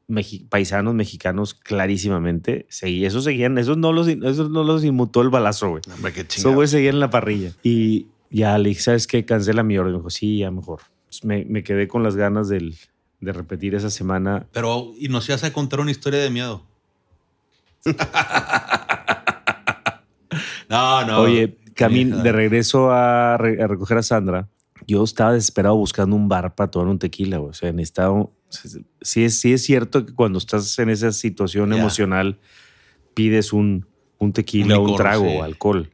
paisanos mexicanos clarísimamente seguían, esos seguían, esos no los, esos no los inmutó el balazo, güey. Hombre, qué Esos güeyes seguían en la parrilla. Y ya le dije, ¿sabes qué? Cancela mi orden. Me dijo, sí, ya mejor. Pues me, me quedé con las ganas del, de repetir esa semana. Pero, y nos ibas a contar una historia de miedo. no, no. Oye, camin Vieja. de regreso a, re- a recoger a Sandra, yo estaba desesperado buscando un bar para tomar un tequila, güey. O sea, necesitaba... Sí es, sí es cierto que cuando estás en esa situación emocional, pides un, un tequila Un o un trago, sí. alcohol.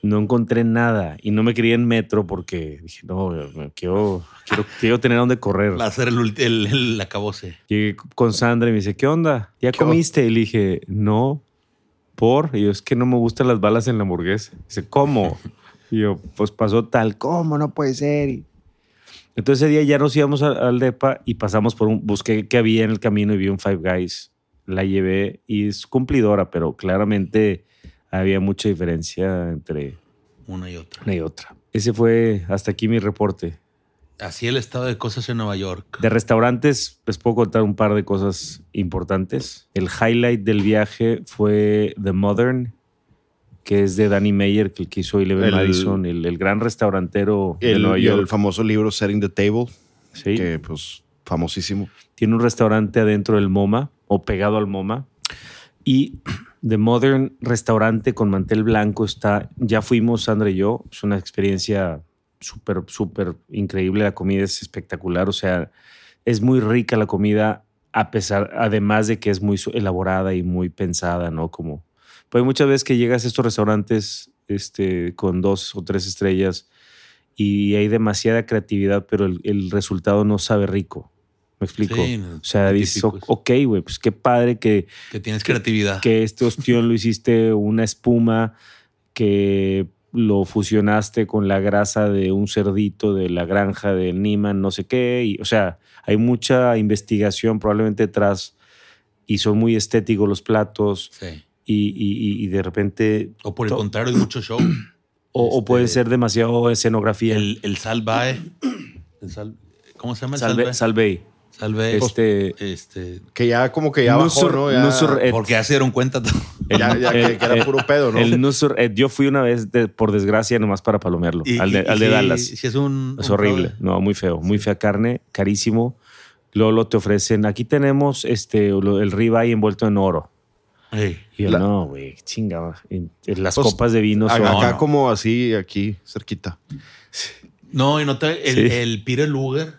No encontré nada y no me quería en metro porque dije, no, quiero, quiero, quiero tener dónde correr. Va a ser el, el, el acabose. Llegué con Sandra y me dice, ¿qué onda? ¿Ya ¿Qué comiste? Y le dije, no. ¿Por? Y yo, es que no me gustan las balas en la hamburguesa. Dice, ¿cómo? Y yo, pues pasó tal, ¿cómo? No puede ser. Y- Entonces ese día ya nos íbamos a- al DEPA y pasamos por un, busqué qué había en el camino y vi un Five Guys. La llevé y es cumplidora, pero claramente había mucha diferencia entre Una y otra. una y otra. Ese fue hasta aquí mi reporte. Así el estado de cosas en Nueva York. De restaurantes, les puedo contar un par de cosas importantes. El highlight del viaje fue The Modern, que es de Danny Meyer, que el que hizo Eleven El- Madison, el, el gran restaurantero de El, y el famoso libro Setting the Table, Sí. que pues famosísimo. Tiene un restaurante adentro del MoMA o pegado al MoMA. Y The Modern Restaurante con mantel blanco está, ya fuimos Sandra y yo, es una experiencia súper, súper increíble, la comida es espectacular, o sea, es muy rica la comida, a pesar, además de que es muy elaborada y muy pensada, ¿no? Como, pues muchas veces que llegas a estos restaurantes este, con dos o tres estrellas y hay demasiada creatividad, pero el, el resultado no sabe rico. ¿Me explico? Sí, o sea, dices, ok, güey, pues qué padre que, Que tienes creatividad. que este ostión lo hiciste una espuma que lo fusionaste con la grasa de un cerdito de la granja de Niman, no sé qué. Y, o sea, hay mucha investigación probablemente detrás y son muy estéticos los platos Sí. Y, y- y de repente... O por el contrario, hay mucho show. O, o Este, puede ser demasiado escenografía. El, el salvae. el sal- ¿Cómo se llama el Salve, salvae? salve. Salvae. Este, Este, Que ya como que ya bajó, Nusur- ¿no? Ya, Nusur- eh, porque ya se dieron cuenta. todo. ya, ya que, el- que era el- puro pedo, ¿no? El Nusur, eh, yo fui una vez, de- por desgracia, nomás para palomearlo. Y- al de, y- al de sí- Dallas. sí es un. Es un horrible. fraude. No, muy feo. Muy fea carne, carísimo. Luego te ofrecen, aquí tenemos este, lo- el ribeye envuelto en oro. Ey, Y yo, La- no, güey. En- en Las Pues, copas de vino son... Acá no. como así, aquí, cerquita. No, y no te. El, Sí. el Peter Luger.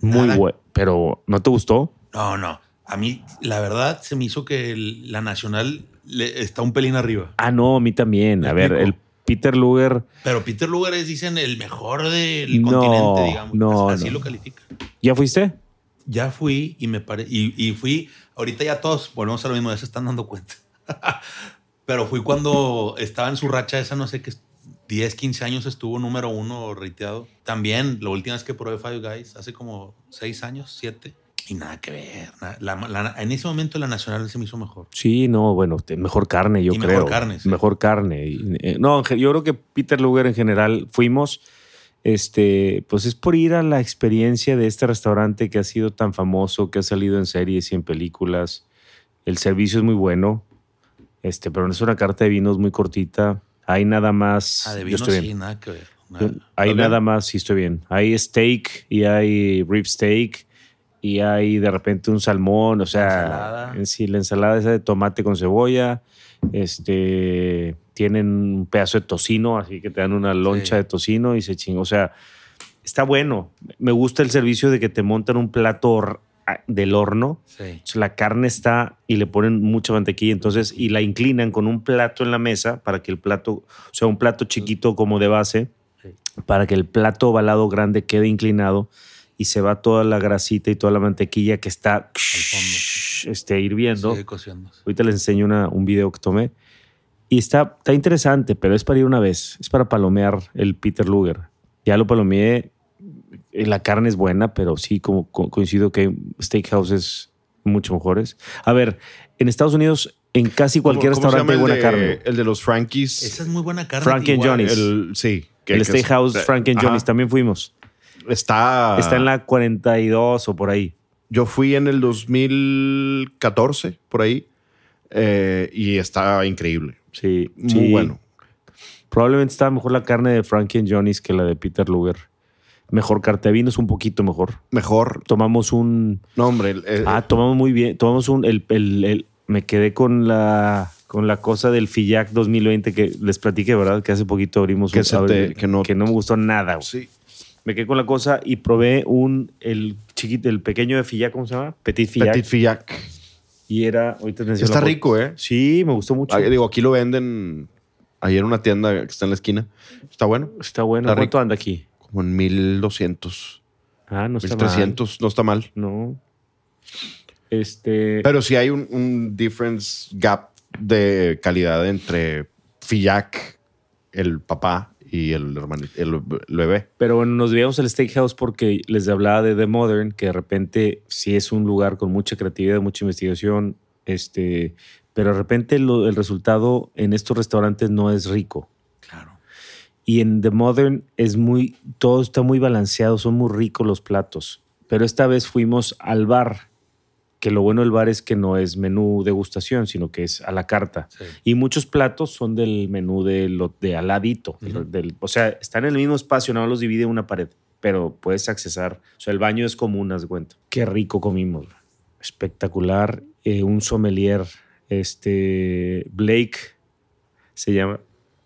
muy bueno. Pero, ¿no te gustó? No, no. A mí, la verdad, se me hizo que el- la Nacional le- está un pelín arriba. Ah, no, a mí también. ¿Me A ver, el Peter Luger... Pero Peter Luger es, dicen, el mejor del No, continente, digamos. no, Así no. lo califica. ¿Ya fuiste? Ya fui y me pare y, y fui. Ahorita ya todos volvemos a lo mismo, ya se están dando cuenta. Pero fui cuando estaba en su racha esa, no sé qué, 10, 15 años estuvo número uno reiteado. También, la última vez que probé Five Guys, hace como 6 años, 7. Y nada que ver. nada. La- la- en ese momento la Nacional se me hizo mejor. Sí, no, bueno, mejor carne, yo Y creo. mejor carne, sí. Mejor carne. Eh, no, yo creo que Peter Luger en general fuimos, este, pues es por ir a la experiencia de este restaurante que ha sido tan famoso, que ha salido en series y en películas. El servicio es muy bueno, este, pero no es una carta de vinos muy cortita. Hay nada más. Ah, de yo vino estoy sí, bien. nada que ver. Nada. Hay nada más, sí estoy bien. Hay steak y hay rib steak y hay de repente un salmón, o sea, Ensalada. en sí, la ensalada esa de tomate con cebolla, este, tienen un pedazo de tocino, así que te dan una loncha Sí. de tocino y se chingó, o sea, está bueno. Me gusta el servicio de que te montan un plato hor- a- del horno, Sí. la carne está y le ponen mucha mantequilla, entonces, y la inclinan con un plato en la mesa para que el plato, o sea, un plato chiquito como de base, Sí. para que el plato ovalado grande quede inclinado y se va toda la grasita y toda la mantequilla que está este, hirviendo. Sigue cociendo. Ahorita les enseño una- un video que tomé. Y está, está interesante, pero es para ir una vez. Es para palomear el Peter Luger. Ya lo palomeé. eh, La carne es buena, pero sí como co- coincido que steakhouses mucho mejores. A ver, en Estados Unidos, en casi cualquier ¿Cómo- cómo se restaurante hay buena de- carne. El de los Frankies. Esa es muy buena carne. Frankie and. Johnny's. El, sí. que- el que es- Steakhouse Frank and Ajá. Johnny's también fuimos. Está, Está en la 42 o por ahí. Yo fui en el 2014, por ahí, eh, y está increíble. Sí, Muy sí. bueno. Probablemente está mejor la carne de Frankie and Johnny's que la de Peter Luger. Mejor carta de vino es un poquito mejor. Mejor. Tomamos un. No, hombre. el- el- Ah, tomamos muy bien. Tomamos un. El, el- el- me quedé con la con la cosa del Fillac 2020 que les platiqué, ¿verdad? Que hace poquito abrimos Que un te- abri- que no- que no me gustó nada. güey. sí. Me quedé con la cosa y probé un el chiquito, el pequeño de Fillac, ¿cómo se llama? Petit Fillac. Petit Fillac. Y era. Ahorita Está rico, ¿eh? Sí, me gustó mucho. Ah, digo, aquí lo venden ayer en una tienda que está en la esquina. Está bueno. Está bueno. Está ¿Cuánto rico. anda aquí? Como en 1200, Ah, no está mal. 1300. No está mal. No. Este. Pero sí hay un, un difference gap de calidad entre Fillac, el papá, y el hermano, el, el bebé. Pero bueno, nos debíamos al Steakhouse porque les hablaba de The Modern, que de repente sí es un lugar con mucha creatividad, mucha investigación, este, pero de repente lo- el resultado en estos restaurantes no es rico. Claro. Y en The Modern es muy, todo está muy balanceado, son muy ricos los platos. Pero esta vez fuimos al bar, que lo bueno del bar es que no es menú degustación, sino que es a la carta. Sí. Y muchos platos son del menú de, lo, de aladito. Del, o sea, están en el mismo espacio, no los divide una pared, pero puedes accesar. O sea, el baño es común, haz cuenta. Qué rico comimos. Espectacular. Eh, un sommelier, este, Blake, se llama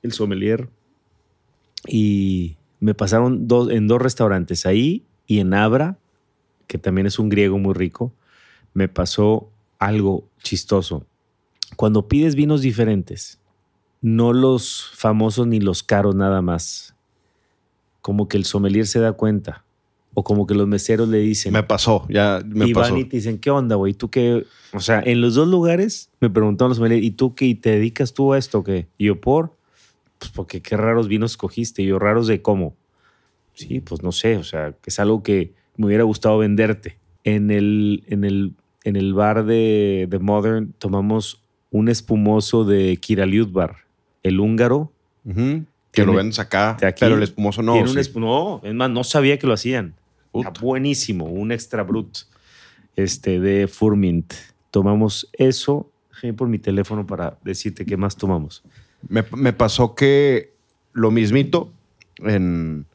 el sommelier. Y me pasaron dos, en dos restaurantes, ahí y en Abra, que también es un griego muy rico, me pasó algo chistoso. Cuando pides vinos diferentes, no los famosos ni los caros nada más, como que el sommelier se da cuenta, o como que los meseros le dicen, Me pasó, ya me y pasó. van y te dicen, ¿qué onda, güey? ¿Tú qué? O sea, en los dos lugares me preguntaron los sommeliers, ¿y tú qué? ¿Y te dedicas tú a esto o qué? Y yo, ¿por? Pues porque qué raros vinos escogiste. Y yo, ¿raros de cómo? Sí, pues no sé, o sea, que es algo que me hubiera gustado venderte. En el, en el, en el bar de, de Modern tomamos un espumoso de Kiraliut Bar, el húngaro. Que lo vendes acá, aquí. pero el espumoso no. Tiene un sí. esp- no, es más, no sabía que lo hacían. Está buenísimo, un extra brut este, de Furmint. Tomamos eso. Déjame por mi teléfono para decirte qué más tomamos. Me, me pasó que lo mismito en,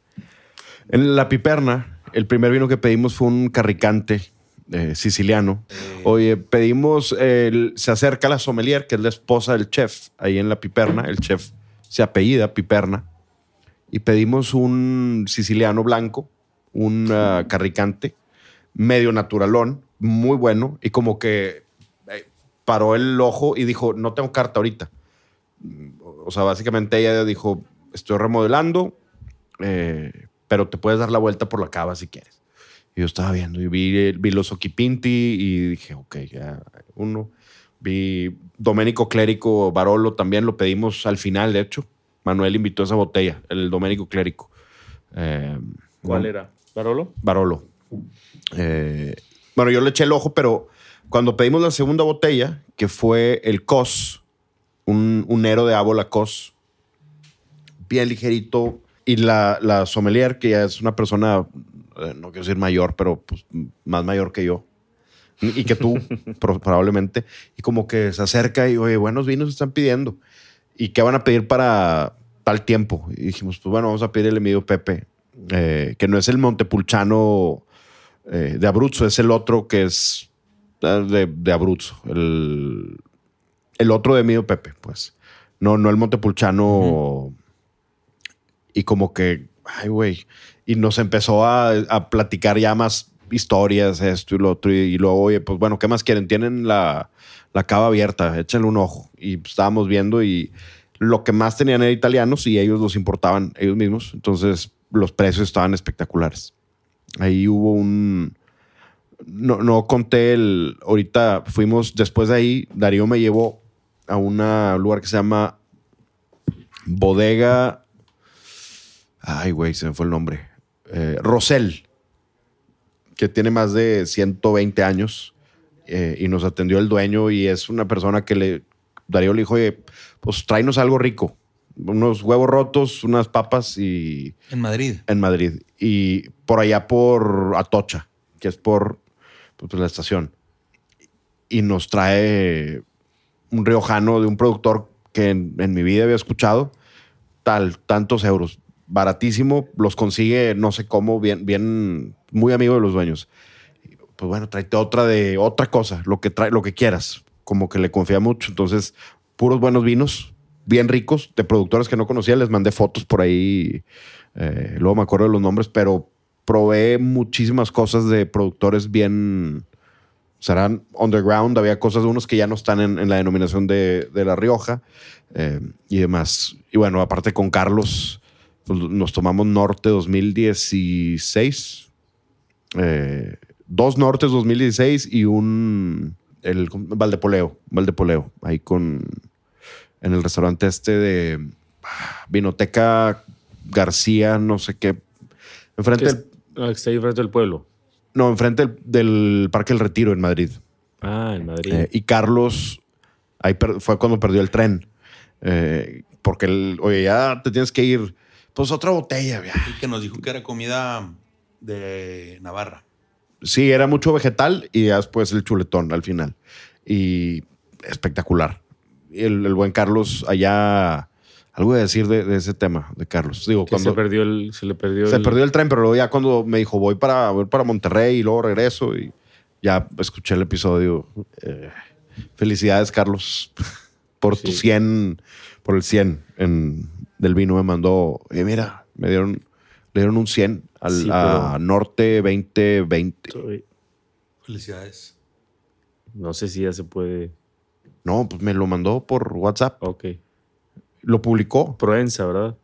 en la piperna. El primer vino que pedimos fue un carricante eh, siciliano. Oye, pedimos, se acerca la sommelier, que es la esposa del chef, ahí en la piperna. El chef se apellida Piperna. Y pedimos un siciliano blanco, un ah, carricante, medio naturalón, muy bueno. Y como que eh, paró el ojo y dijo, no tengo carta ahorita. O sea, básicamente ella dijo, estoy remodelando, eh, pero te puedes dar la vuelta por la cava si quieres. Y yo estaba viendo y vi, vi los Oquipinti y dije, ok, ya uno. Vi Domenico Clérico Barolo también, lo pedimos al final, de hecho. Manuel invitó esa botella, el Domenico Clérico. Eh, ¿Cuál no, era? ¿Barolo? Barolo. Eh, bueno, yo le eché el ojo, pero cuando pedimos la segunda botella, que fue el COS, un, un Nero de Ábola COS, bien ligerito, y la, la sommelier, que ya es una persona, eh, no quiero decir mayor, pero pues, más mayor que yo, y que tú, pro- probablemente, y como que se acerca y, oye, buenos vinos están pidiendo. ¿Y qué van a pedir para tal tiempo? Y dijimos, pues bueno, vamos a pedir el Emilio Pepe, eh, que no es el Montepulciano eh, de Abruzzo. Es el otro que es eh, de, de Abruzzo. El, el otro de Mío Pepe, pues. No, no el Montepulciano. Y como que, ay, güey. Y nos empezó a, a platicar ya más historias, esto y lo otro. Y, luego, oye, pues bueno, ¿qué más quieren? Tienen la, la cava abierta, échenle un ojo. Y estábamos viendo y lo que más tenían era italianos y ellos los importaban ellos mismos. Entonces los precios estaban espectaculares. Ahí hubo un... No, no conté el... Ahorita fuimos, después de ahí, Darío me llevó a un lugar que se llama Bodega... Ay, güey, se me fue el nombre. Eh, Rosel, que tiene más de 120 años eh, y nos atendió el dueño y es una persona que le... Darío le dijo, oye, pues tráenos algo rico. Unos huevos rotos, unas papas y En Madrid. en Madrid. Y por allá por Atocha, que es por pues, la estación. Y nos trae un riojano de un productor que en, en mi vida había escuchado. Tal, tantos euros. Baratísimo. Los consigue, no sé cómo, bien, bien, muy amigo de los dueños. Pues bueno, tráete otra de otra cosa, lo que trae, lo que quieras. Como que le confía mucho. Entonces, puros buenos vinos, bien ricos, de productores que no conocía. Les mandé fotos por ahí. eh, luego me acuerdo de los nombres, pero probé muchísimas cosas de productores bien. Serán underground. Había cosas de unos que ya no están en, la denominación de, de La Rioja eh, y demás. Y bueno, aparte con Carlos, pues, nos tomamos Norte 2016. eh, dos Nortes 2016 y un. El Valdepoleo. Valdepoleo. Ahí con. En el restaurante este de. ah, Vinoteca García, no sé qué. Enfrente del- está ahí frente del pueblo. no, enfrente del, del Parque del Retiro en Madrid. Ah, en Madrid. Eh, y Carlos, ahí per- fue cuando perdió el tren. Eh, porque, el, oye, ya te tienes que ir. Pues otra botella, ya. Y que nos dijo que era comida de Navarra. Sí, era mucho vegetal y después el chuletón al final. Y espectacular. El, el buen Carlos allá, algo de decir de, de ese tema, de Carlos. Digo, que cuando se perdió el, se le perdió se el, perdió el tren, pero luego ya cuando me dijo voy para, voy para Monterrey y luego regreso y ya escuché el episodio. Eh, felicidades, Carlos, por tu Sí. 100, por el 100 en, del vino. Me mandó, eh, mira, me dieron, le dieron un 100 al, Sí, a Norte 2020. Estoy- Felicidades. No sé si ya se puede. No, pues me lo mandó por WhatsApp. Ok. Lo publicó. Proenza, ¿verdad?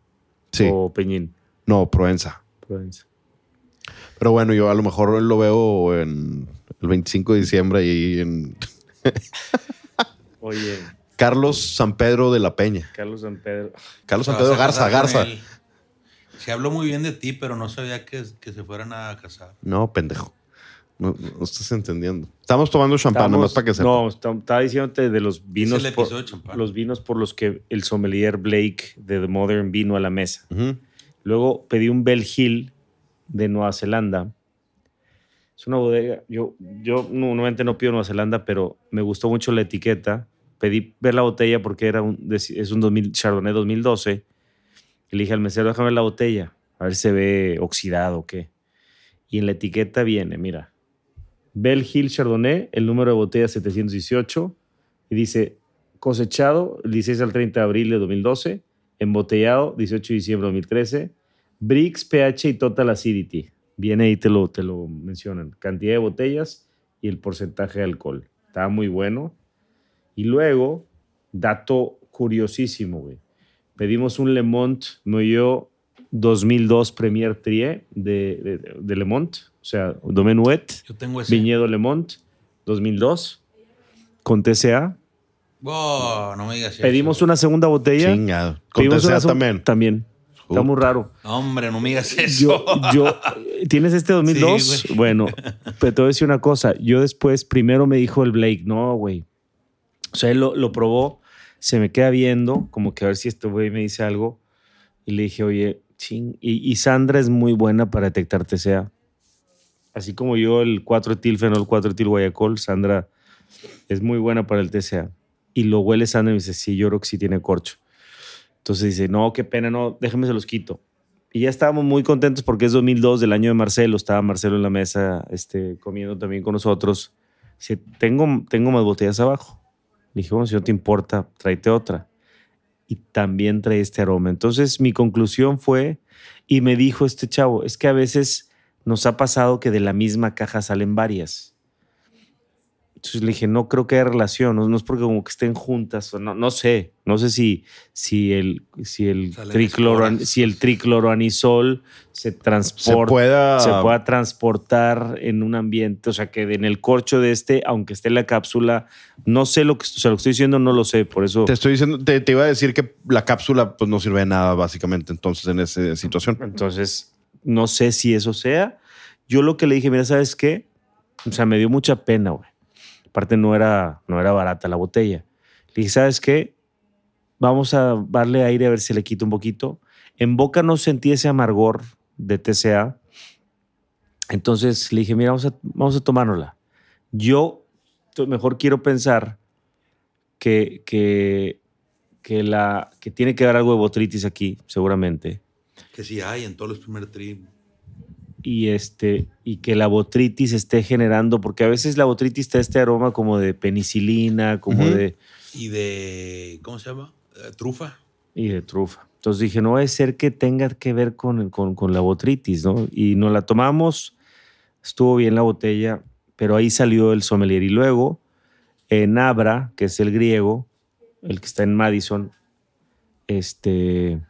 Sí. O Peñín. No, Proenza. Proenza. Pero bueno, yo a lo mejor lo veo en el 25 de diciembre y en Oye, Carlos San Pedro de la Peña. Carlos San Pedro. Carlos San Pedro Garza, Garza. Se habló muy bien de ti, pero no sabía que, que se fueran a casar. No, pendejo. No, no estás entendiendo. Estamos tomando champán, nomás para que sepa. No, está- estaba diciéndote de los vinos. el por, episodio de champán. los vinos por los que el sommelier Blake de The Modern vino a la mesa. Ujú. Luego pedí un Bell Hill de Nueva Zelanda. Es una bodega. Yo, yo no- normalmente no pido Nueva Zelanda, pero me gustó mucho la etiqueta. Pedí ver la botella porque era un, es un 2000, Chardonnay 2012. Y le dije al mesero, déjame ver la botella, a ver si se ve oxidado o qué. Y en la etiqueta viene, mira, Bell Hill Chardonnay, el número de botella 718, y dice cosechado el 16 al 30 de abril de 2012, embotellado 18 de diciembre de 2013, Brix, pH y Total Acidity. Viene ahí, te lo, te lo mencionan. Cantidad de botellas y el porcentaje de alcohol. Estaba muy bueno. Y luego, dato curiosísimo, güey. Pedimos un Le Mont Meillot 2002 Premier Trier de, de, de Le Mont, o sea, Domaine Huet, Yo tengo ese. Viñedo Le Mont 2002 con TCA. Oh, no me digas eso. Pedimos una segunda botella. Chingado. Con TCA también. También. Está muy raro. Hombre, no me digas Yo, eso. yo, ¿tienes este 2002? Sí, bueno, pero te voy a decir una cosa. Yo después, primero me dijo el Blake, no, güey. O sea, él lo, lo probó, se me queda viendo, como que a ver si este güey me dice algo. Y le dije, oye, ching. Y, y Sandra es muy buena para detectar TCA. Así como yo, el 4-etil-fenol, 4-etil guayacol, Sandra es muy buena para el TCA. Y lo huele Sandra y me dice, sí, yo creo que sí tiene corcho. Entonces dice, no, qué pena, no, déjame se los quito. Y ya estábamos muy contentos porque es 2002 del año de Marcelo. Estaba Marcelo en la mesa este, comiendo también con nosotros. Dice, tengo, tengo más botellas abajo. Le dije, bueno, si no te importa, tráete otra. Y también trae este aroma. Entonces mi conclusión fue, y me dijo este chavo, es que a veces nos ha pasado que de la misma caja salen varias. Entonces le dije, no creo que haya relación, no, no es porque como que estén juntas, o no, no sé, no sé si, si el, si el, esporas. si el tricloroanisol se Se transporta pueda. se pueda transportar en un ambiente, o sea, que en el corcho de este, aunque esté en la cápsula, no sé lo que, o sea, lo que estoy diciendo, no lo sé, por eso. Te estoy diciendo, te, te iba a decir que la cápsula pues no sirve de nada, básicamente, entonces, en esa situación. Entonces, no sé si eso sea. Yo lo que le dije, mira, ¿sabes qué? O sea, me dio mucha pena, güey. Aparte, no era, no era barata la botella. Le dije, ¿sabes qué? Vamos a darle aire a ver si le quito un poquito. En boca no sentí ese amargor de TCA. Entonces le dije, mira, vamos a, vamos a tomárnosla. Yo mejor quiero pensar que, que, que, la, que tiene que haber algo de botritis aquí, seguramente Que sí hay en todos los primer trim. Y este y que la botritis esté generando porque a veces la botritis está este aroma como de penicilina como de Y de, ¿cómo se llama? Eh, trufa. y de trufa entonces dije no puede ser que tenga que ver con, con, con la botritis no y nos la tomamos estuvo bien la botella pero ahí salió el sommelier y luego en Abra que es el griego el que está en Madison este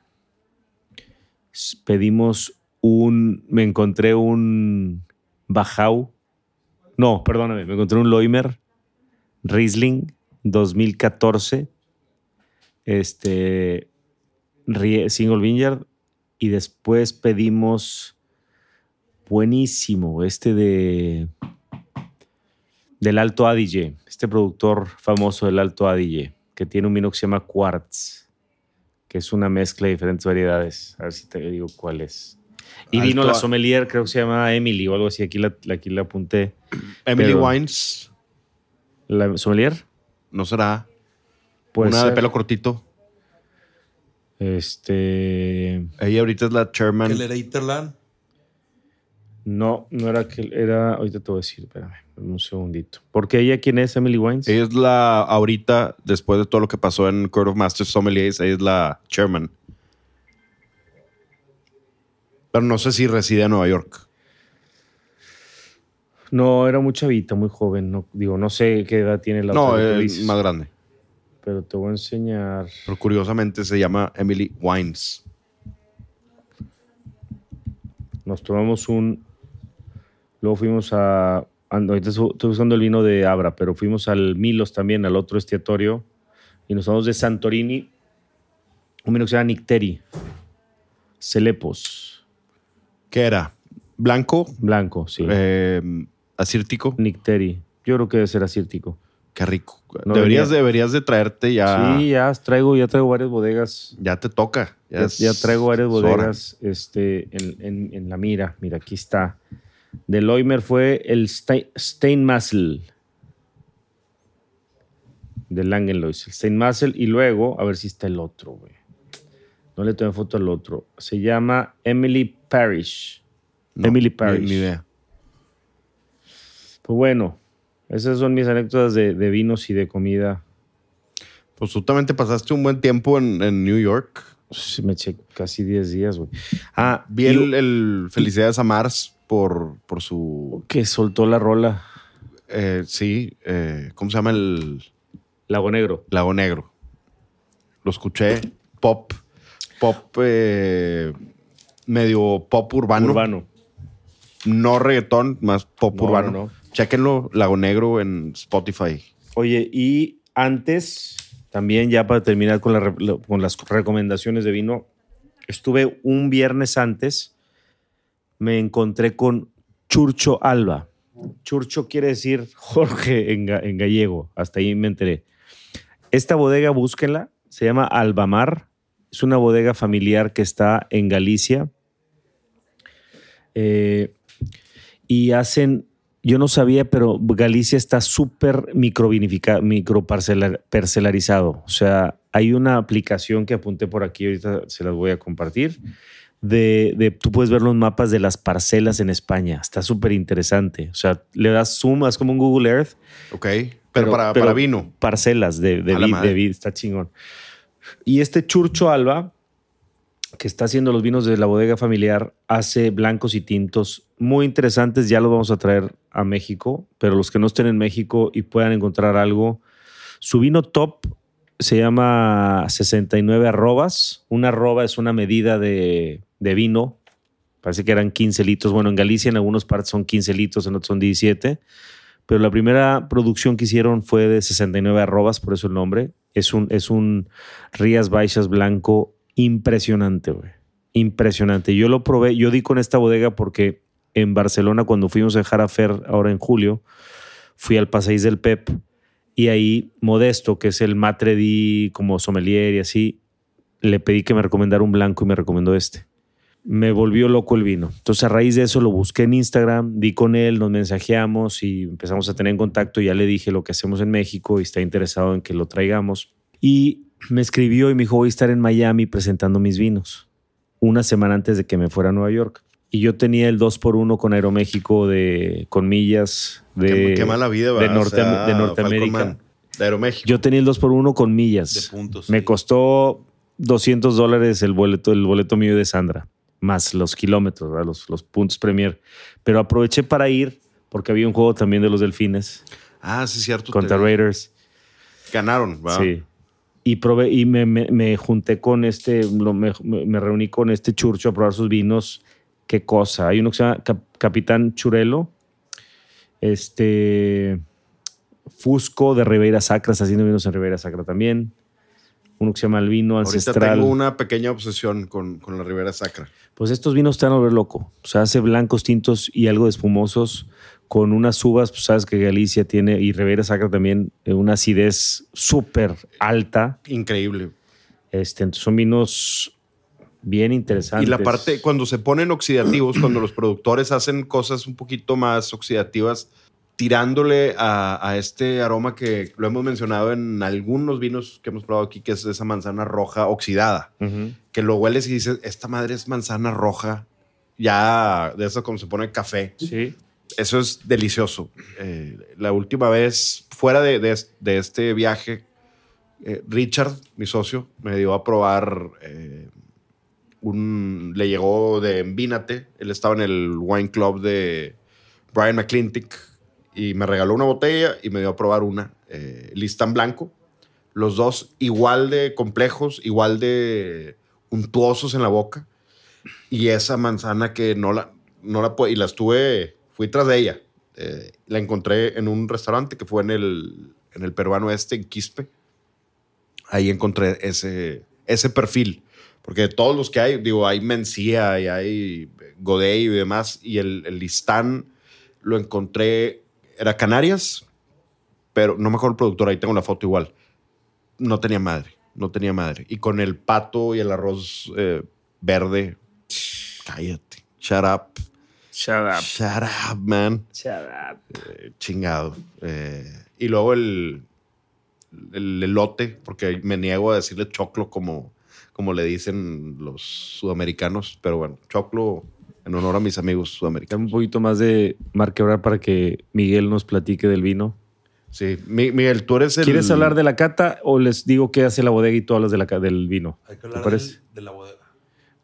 pedimos un me encontré un Bajau. No perdóname me encontré un Loimer Riesling 2014 este single vineyard. Y después pedimos buenísimo este de del Alto Adige este productor famoso del Alto Adige que tiene un vino que se llama Quartz que es una mezcla de diferentes variedades. A ver si te digo cuál es y vino Alto la sommelier creo que se llama Emily o algo así aquí la, aquí la apunté Emily Pero- Wines, la sommelier ¿no será? Puede Una de pelo cortito. Este. Ella ahorita es la chairman. El era Interland. No, no era que era. Ahorita te voy a decir, espérame, un segundito. Porque ella, ¿quién es? Emily Wines. Ella es la, ahorita, después de todo lo que pasó en Court of Masters Sommeliers, ella es la chairman. Pero no sé si reside en Nueva York. No, era muy chavita, muy joven. No, digo, no sé qué edad tiene la No, otra es más grande. Pero te voy a enseñar. Pero curiosamente se llama Emily Wines. Nos tomamos un. Luego fuimos a. Ahorita estoy buscando el vino de Abra, pero fuimos al Milos también, al otro estiatorio. Y nos tomamos de Santorini. Un vino que se llama Nicteri. Celepos. ¿Qué era? ¿Blanco? Blanco, sí. Eh, ¿Acírtico? Nicteri. Yo creo que debe ser acírtico. Qué rico. No deberías, venía. deberías de traerte ya. Sí, ya traigo, ya traigo varias bodegas. Ya te toca. Ya, es- ya traigo varias hora. bodegas este, en, en- en la mira. Mira, aquí está. De Loimer fue el Stein, Steinmassel. De Langenlois. El Steinmassel. Y luego, a ver si está el otro, güey. No le tomé foto al otro. Se llama Emily Parish. No, Emily ni- Parish. Ni, idea. Pues bueno, esas son mis anécdotas de, de vinos y de comida. Pues tú también te pasaste un buen tiempo en, en New York. Sí, Me eché casi 10 días, güey. Ah, Vi y- el, el Felicidades a Mars por, por su. que soltó la rola. eh, sí, eh, ¿cómo se llama el Lago Negro. Lago Negro? Lo escuché. Pop. Pop. eh, medio pop urbano. Urbano. No reggaetón, más pop No, urbano. no, no. Chéquenlo, Lago Negro en Spotify. Oye, y antes, también ya para terminar con, la con las recomendaciones de vino, estuve un viernes antes, me encontré con Churcho Alba. Churcho quiere decir Jorge en, en gallego, hasta ahí me enteré. Esta bodega, búsquenla, se llama Albamar, es una bodega familiar que está en Galicia. Eh, y hacen, yo no sabía, pero Galicia está súper microparcelarizado. O sea, hay una aplicación que apunté por aquí, ahorita se las voy a compartir, de, de- tú puedes ver los mapas de las parcelas en España. Está súper interesante. O sea, le das zoom, es como un Google Earth. Ok. Pero, para, pero para vino. Parcelas de, vid, de vid, está chingón. Y este Churcho Alba, que está haciendo los vinos de la bodega familiar, hace blancos y tintos muy interesantes. Ya los vamos a traer a México, pero los que no estén en México y puedan encontrar algo, su vino top se llama 69 arrobas. Una arroba es una medida de, de vino. Parece que eran 15 litros. Bueno, en Galicia en algunas partes son 15 litros, en otros son 17. Pero la primera producción que hicieron fue de 69 arrobas, por eso el nombre. Es un, es un Rías Baixas blanco impresionante, güey. Impresionante. Yo lo probé, yo di con esta bodega porque en Barcelona, cuando fuimos a dejar a Fer ahora en julio, fui al Passeig del Pep y ahí Modesto, que es el matre di como sommelier y así, le pedí que me recomendara un blanco y me recomendó este. Me volvió loco el vino. Entonces a raíz de eso lo busqué en Instagram, di con él, nos mensajeamos y empezamos a tener en contacto. Ya le dije lo que hacemos en México y está interesado en que lo traigamos. Y me escribió y me dijo, voy a estar en Miami presentando mis vinos una semana antes de que me fuera a Nueva York. Y yo tenía el 2x1 con Aeroméxico de, con millas de, qué, qué mala vida, de, ¿verdad? Norte- O sea, de Norteamérica. De Aeroméxico. Yo tenía el 2x1 con millas. De puntos, Me sí. costó 200 dólares el boleto, el boleto mío de Sandra, más los kilómetros, ¿verdad? los, los puntos Premier. Pero aproveché para ir porque había un juego también de los Delfines ah, sí, cierto. contra Raiders. Ganaron, ¿verdad? Sí. Y, probé, y me, me- me junté con este, me, me reuní con este churcho a probar sus vinos. Qué cosa. Hay uno que se llama Cap- Capitán Churelo. Este. Fusco de Ribeira Sacra, está haciendo vinos en Ribeira Sacra también. Uno que se llama el vino Ahorita ancestral. tengo una pequeña obsesión con, con la Ribera Sacra. Pues estos vinos te van a volver loco. O sea, hace blancos, tintos y algo de espumosos con unas uvas, pues sabes que Galicia tiene y Ribeira Sacra también eh, una acidez súper alta. Increíble. Este, entonces son vinos bien interesantes. Y la parte, cuando se ponen oxidativos, cuando los productores hacen cosas un poquito más oxidativas, tirándole a, a este aroma que lo hemos mencionado en algunos vinos que hemos probado aquí, que es esa manzana roja oxidada, Ujú. que lo hueles y dices, esta madre es manzana roja, ya de eso como se pone café. Sí. Eso es delicioso. Eh, la última vez, fuera de, de es- de este viaje, eh, Richard, mi socio, me dio a probar eh, un. Le llegó de Envínate. Él estaba en el wine club de Brian McClintic y me regaló una botella y me dio a probar una. Listán Blanco. Los dos igual de complejos, igual de untuosos en la boca. Y esa manzana que no la, no la y la estuve, fui tras de ella. Eh, la encontré en un restaurante que fue en el, en el peruano este, en Quispe. Ahí encontré ese, ese perfil. Porque de todos los que hay, digo, hay Mencía y hay Godey y demás. Y el, el listán lo encontré, era Canarias, pero no me acuerdo el productor, ahí tengo la foto igual. No tenía madre, no tenía madre. Y con el pato y el arroz eh, verde, cállate, shut up. Shut up. Shut up, man. Shut up. Eh, chingado. Eh, y luego el, el elote, porque me niego a decirle choclo como, como le dicen los sudamericanos, pero bueno, choclo en honor a mis amigos Dame sudamericanos. un poquito más de marquebrar para que Miguel nos platique del vino. Sí, Mi- Miguel, tú eres el... ¿Quieres hablar de la cata o les digo qué hace la bodega y tú hablas de la, del vino? Hay que ¿Te hablar parece? del- de la bodega.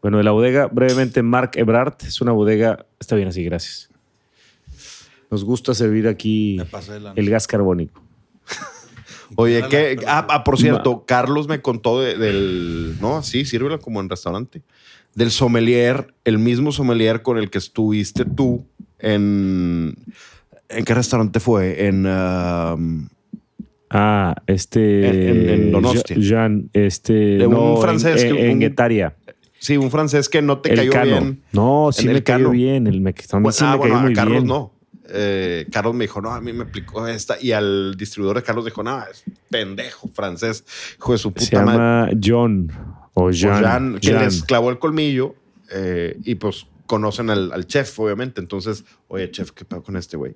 Bueno, de la bodega, brevemente, Mark Ebrard es una bodega. Está bien así, gracias. Nos gusta servir aquí el gas carbónico. Oye, que... Ah, ah, por cierto, Carlos me contó de- del... No, sí, sírvela como en restaurante. Del sommelier, el mismo sommelier con el que estuviste tú en... ¿En qué restaurante fue? En... um, Ah, este. En- en- en Donostia. Jean, este. De un no, francés En, que- en, en un- Guetaria. Sí, un francés que no te el cayó Cano. bien. No, sí me cayó bien. El me, Bueno, sí ah, me bueno, cayó a Carlos bien. no. Eh, Carlos me dijo, no, a mí me aplicó esta. Y al distribuidor de Carlos dijo, no, es pendejo francés, hijo de su puta Se madre. llama John o Pues Jean. Que Jean. les clavó el colmillo eh, y pues conocen al, al chef, obviamente. Entonces, oye, chef, ¿qué pedo con este güey?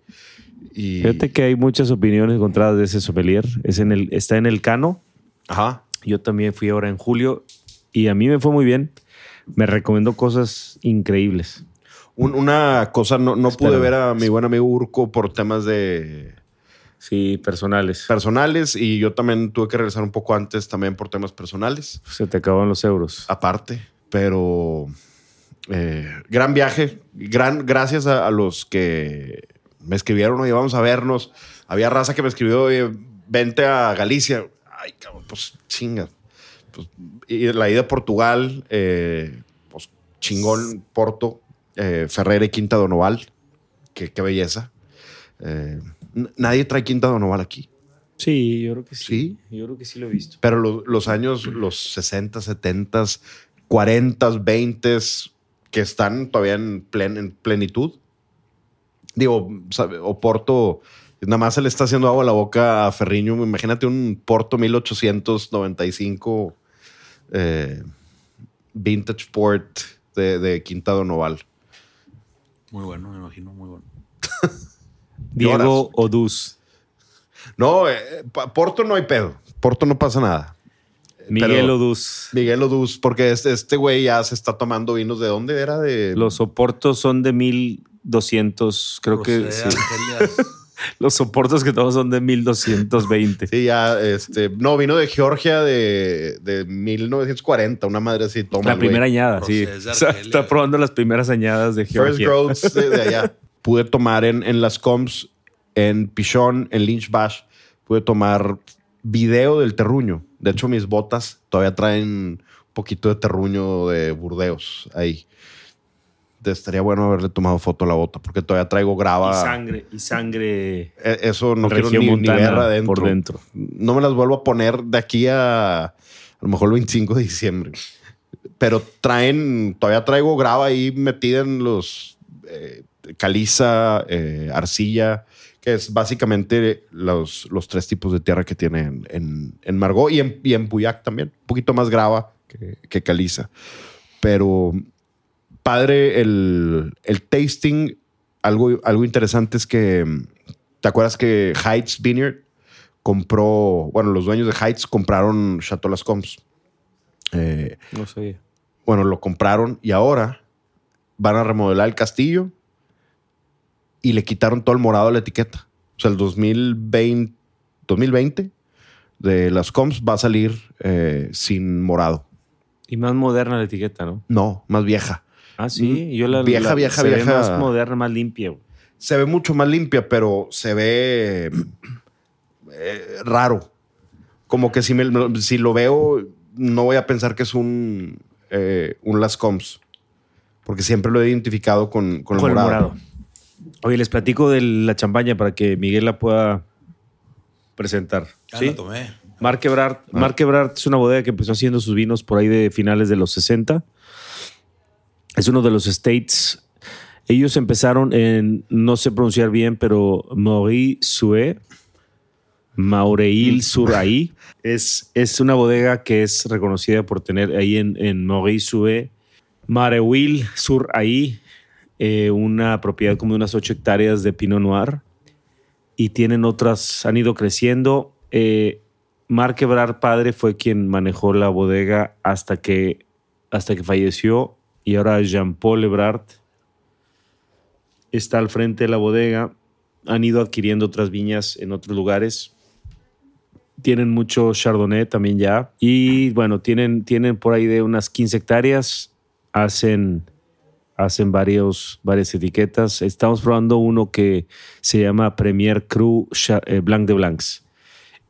Y, Fíjate que hay muchas opiniones encontradas de ese sommelier. Es en el, está en el Cano. Ajá. Yo también fui ahora en julio y a mí me fue muy bien. Me recomendó cosas increíbles. Un- una cosa, no, no pude ver a mi buen amigo Urco por temas de Sí, personales. personales y yo también tuve que regresar un poco antes también por temas personales, Se te acaban los euros. aparte, pero eh, gran viaje, gran, gracias a, a los que me escribieron, oye, vamos a vernos. Había raza que me escribió, oye, vente a Galicia. Ay, cabrón, pues chinga. Pues, y la ida a Portugal, eh, pues chingón, Porto, eh, Ferrera y Quinta Donoval. Qué, qué belleza. Eh, nadie trae Quinta Donoval aquí. Sí, yo creo que sí. ¿Sí? Yo creo que sí lo he visto. Pero lo- los años, los 60, 70, 40, 20, que están todavía en, plen- en plenitud. Digo, sabe, Oporto, nada más se le está haciendo agua a la boca a Ferriño. Imagínate un Porto 1895 eh, Vintage Port de, de Quinta Donoval. Muy bueno, me imagino, muy bueno. Diego. Oduz. No, eh, Porto no hay pedo. Porto no pasa nada. Miguel Pero- Oduz. Miguel Oduz, porque este este güey ya se está tomando vinos. ¿De dónde era? De Los soportos son de 1200, creo que sí. Los soportos que todos son de 1220. Sí, ya, este, no, vino de Georgia de, de 1940, una madre así, toma. la primera añada, sí. O sea, está probando las primeras añadas de First Georgia. Growths de, de allá. Pude tomar en, en las comps, en Pichón, en Lynch Bash, pude tomar video del terruño. De hecho, mis botas todavía traen un poquito de terruño de Burdeos ahí. Estaría bueno haberle tomado foto a la bota, porque todavía traigo grava. Y sangre, y sangre E- Eso no quiero ni, ni ver adentro. por dentro. No me las vuelvo a poner de aquí a a lo mejor el 25 de diciembre. Pero traen, todavía traigo grava ahí metida en los eh, caliza, eh, arcilla, que es básicamente los, los tres tipos de tierra que tienen en, en Margot y en, y en Puyac también. Un poquito más grava que, que caliza. Pero padre, el, el tasting, algo, algo interesante es que, ¿te acuerdas que Heights Vineyard compró, bueno, los dueños de Heights compraron Chateau Las Combs? Eh, No sé. bueno, lo compraron y ahora van a remodelar el castillo y le quitaron todo el morado a la etiqueta. O sea, el 2020, 2020 de las comps va a salir eh, sin morado. Y más moderna la etiqueta, ¿no? No, más vieja. Ah, sí. Yo la, Mm, Vieja, la- vieja, se ve más moderna, más limpia. güey. Se ve mucho más limpia, pero se ve eh, raro. Como que si, me- si lo veo, no voy a pensar que es un, eh, un Las Combs. Porque siempre lo he identificado con, con el Con el morado. morado. Oye, les platico de la champaña para que Miguel la pueda presentar. Ya ¿Sí? la tomé. Mark Ebrard, Mark Ebrard es una bodega que empezó haciendo sus vinos por ahí de finales de los 60. Es uno de los estates. Ellos empezaron en, no sé pronunciar bien, pero Maurice Sue, Maureil sur ahí. Es, es una bodega que es reconocida por tener ahí en, en Maurice Sue, Mareuil sur ahí, eh, una propiedad como de unas 8 hectáreas de Pinot Noir. Y tienen otras, han ido creciendo. Eh, padre fue quien manejó la bodega hasta que, hasta que falleció y ahora Jean-Paul Ebrard está al frente de la bodega. Han ido adquiriendo otras viñas en otros lugares. Tienen mucho Chardonnay también ya. Y bueno, tienen, tienen por ahí de unas 15 hectáreas. Hacen, hacen varios, varias etiquetas. Estamos probando uno que se llama Premier Cru eh, Blanc de Blancs.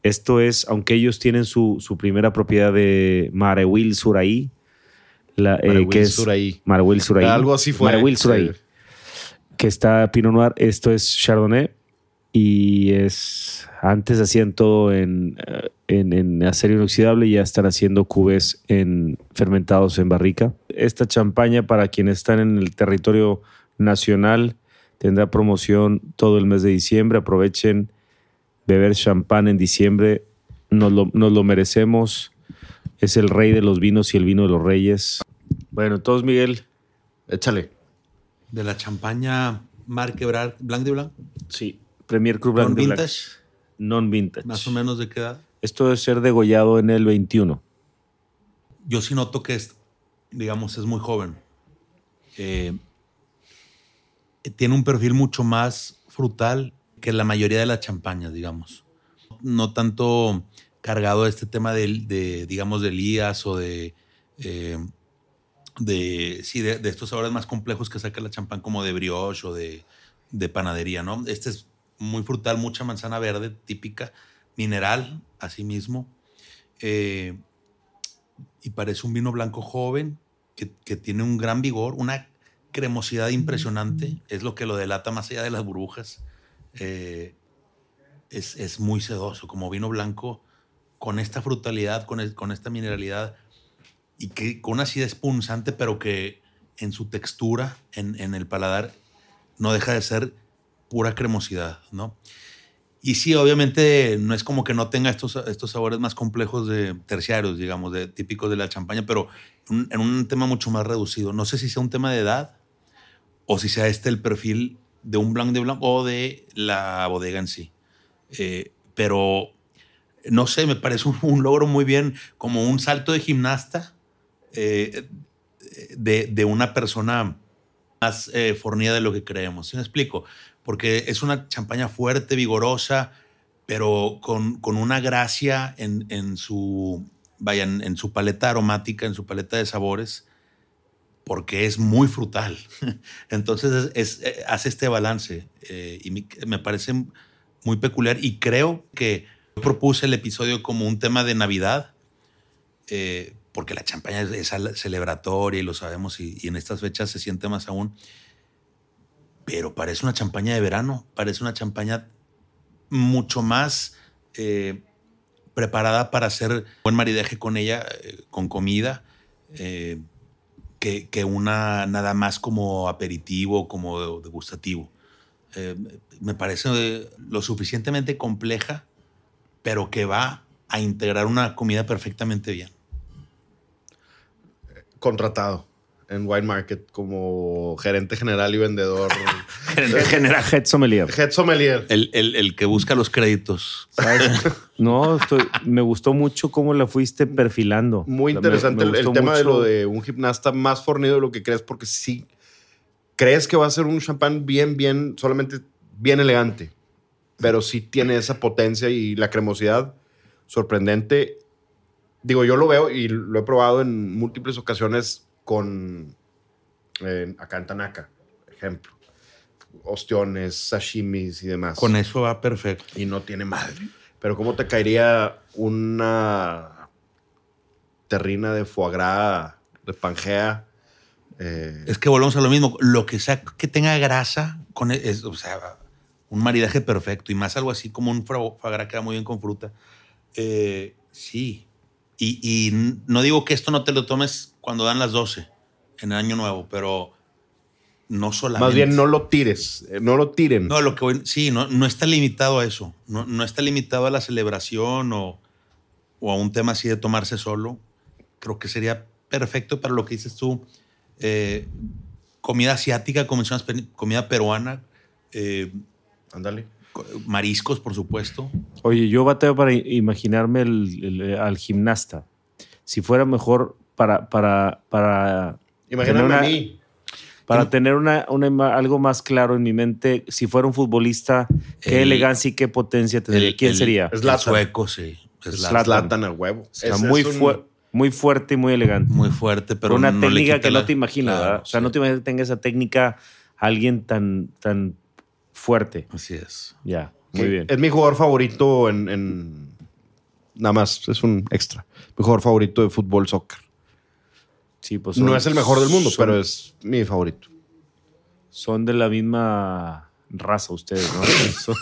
Esto es, aunque ellos tienen su, su primera propiedad de Mareuil Suraí, la, eh, que es Suraí. Algo así fue. Mareuil Suraí, Sí. que está Pinot Noir. Esto es Chardonnay y es antes hacían todo en, eh, en, en acero inoxidable y ya están haciendo cubes en fermentados en barrica. Esta champaña para quienes están en el territorio nacional tendrá promoción todo el mes de diciembre. Aprovechen beber champán en diciembre. Nos lo, nos lo merecemos. Es el rey de los vinos y el vino de los reyes. Bueno, entonces Miguel, Échale. De la champaña Ebrard, Blanc de Blanc. Sí, Premier Cru Blanc Non de Blanc. vintage. Non vintage. Más o menos de qué edad. Esto debe ser degollado en el 21. yo sí noto que es, digamos, es muy joven. Eh, tiene un perfil mucho más frutal que la mayoría de las champañas, digamos. No tanto cargado de este tema de, de digamos, de Elías o de, eh, de, sí, de, de, estos sabores más complejos que saca la champán, como de brioche o de, de panadería, ¿no? Este es muy frutal, mucha manzana verde típica, mineral, asimismo. Eh, y parece un vino blanco joven que, que, tiene un gran vigor, una cremosidad impresionante, es lo que lo delata más allá de las burbujas. Eh, es, es, muy sedoso, como vino blanco, con esta frutalidad, con, el, con esta mineralidad y que con una acidez punzante, pero que en su textura, en, en, el paladar, no deja de ser pura cremosidad, ¿no? Y sí, obviamente no es como que no tenga estos, estos sabores más complejos de terciarios, digamos, de, típicos de la champaña, pero en, en un tema mucho más reducido. No sé si sea un tema de edad o si sea este el perfil de un blanc de blanc o de la bodega en sí. Eh, pero no sé, me parece un, un, logro muy bien, como un salto de gimnasta eh, de, de, una persona más eh, fornida de lo que creemos. ¿Sí me explico? Porque es una champaña fuerte, vigorosa, pero con, con una gracia en, en su, vaya, en, su paleta aromática, en su paleta de sabores, porque es muy frutal. Entonces es, es, hace este balance eh, y me, me parece muy peculiar y creo que propuse el episodio como un tema de Navidad, eh, porque la champaña es, celebratoria y lo sabemos y, y, en estas fechas se siente más aún. Pero parece una champaña de verano, parece una champaña mucho más eh, preparada para hacer buen maridaje con ella, eh, con comida, eh, que, que, una nada más como aperitivo, como degustativo. me parece lo suficientemente compleja, pero que va a integrar una comida perfectamente bien contratado en Wine Market como gerente general y vendedor. gerente general, head sommelier. Head sommelier. El, el, el que busca los créditos. no, estoy, me gustó mucho cómo la fuiste perfilando. Muy interesante me, me el, el tema de lo de un gimnasta más fornido de lo que crees, porque sí crees que va a ser un champán bien, bien, solamente bien elegante, pero sí tiene esa potencia y la cremosidad sorprendente digo, yo lo veo y lo he probado en múltiples ocasiones con eh, acá en Tanaka, ejemplo. Ostiones, sashimis y demás. Con eso va perfecto. Y no tiene madre. Pero ¿cómo te caería una terrina de foie gras, de pangea? Eh... Es que volvemos a lo mismo. Lo que sea que tenga grasa, con es, o sea, un maridaje perfecto. Y más algo así como un foie gras queda muy bien con fruta. Eh, sí, y, y, no digo que esto no te lo tomes cuando dan las 12 en el año nuevo, pero no solamente. Más bien no lo tires, eh, no lo tiren. No, lo que voy, sí, no, no está limitado a eso. No, no está limitado a la celebración o, o, a un tema así de tomarse solo. Creo que sería perfecto para lo que dices tú. Eh, comida asiática, como mencionas, comida peruana. Eh, Ándale mariscos, por supuesto. Oye, yo bateo para imaginarme el, el, al gimnasta. Si fuera mejor para. para, para Imagíname una, a mí. Para tener una, una, algo más claro en mi mente, si fuera un futbolista, qué el, elegancia y qué potencia tendría. ¿Quién sería? Es la sueco, sí. Es Zlatan al huevo. O sea, muy, es un... muy fuerte y muy elegante. Muy fuerte, pero. Una no técnica que la... no te imaginas, claro, ¿verdad? O sea, sí. no te imaginas que tenga esa técnica alguien tan, tan fuerte. Así es. Ya, muy sí, bien. Es mi jugador favorito en, en, Nada más, es un extra. Mi jugador favorito de fútbol, soccer. Sí, pues son, no es el mejor del mundo, son, pero es mi favorito. Son de la misma raza ustedes, ¿no?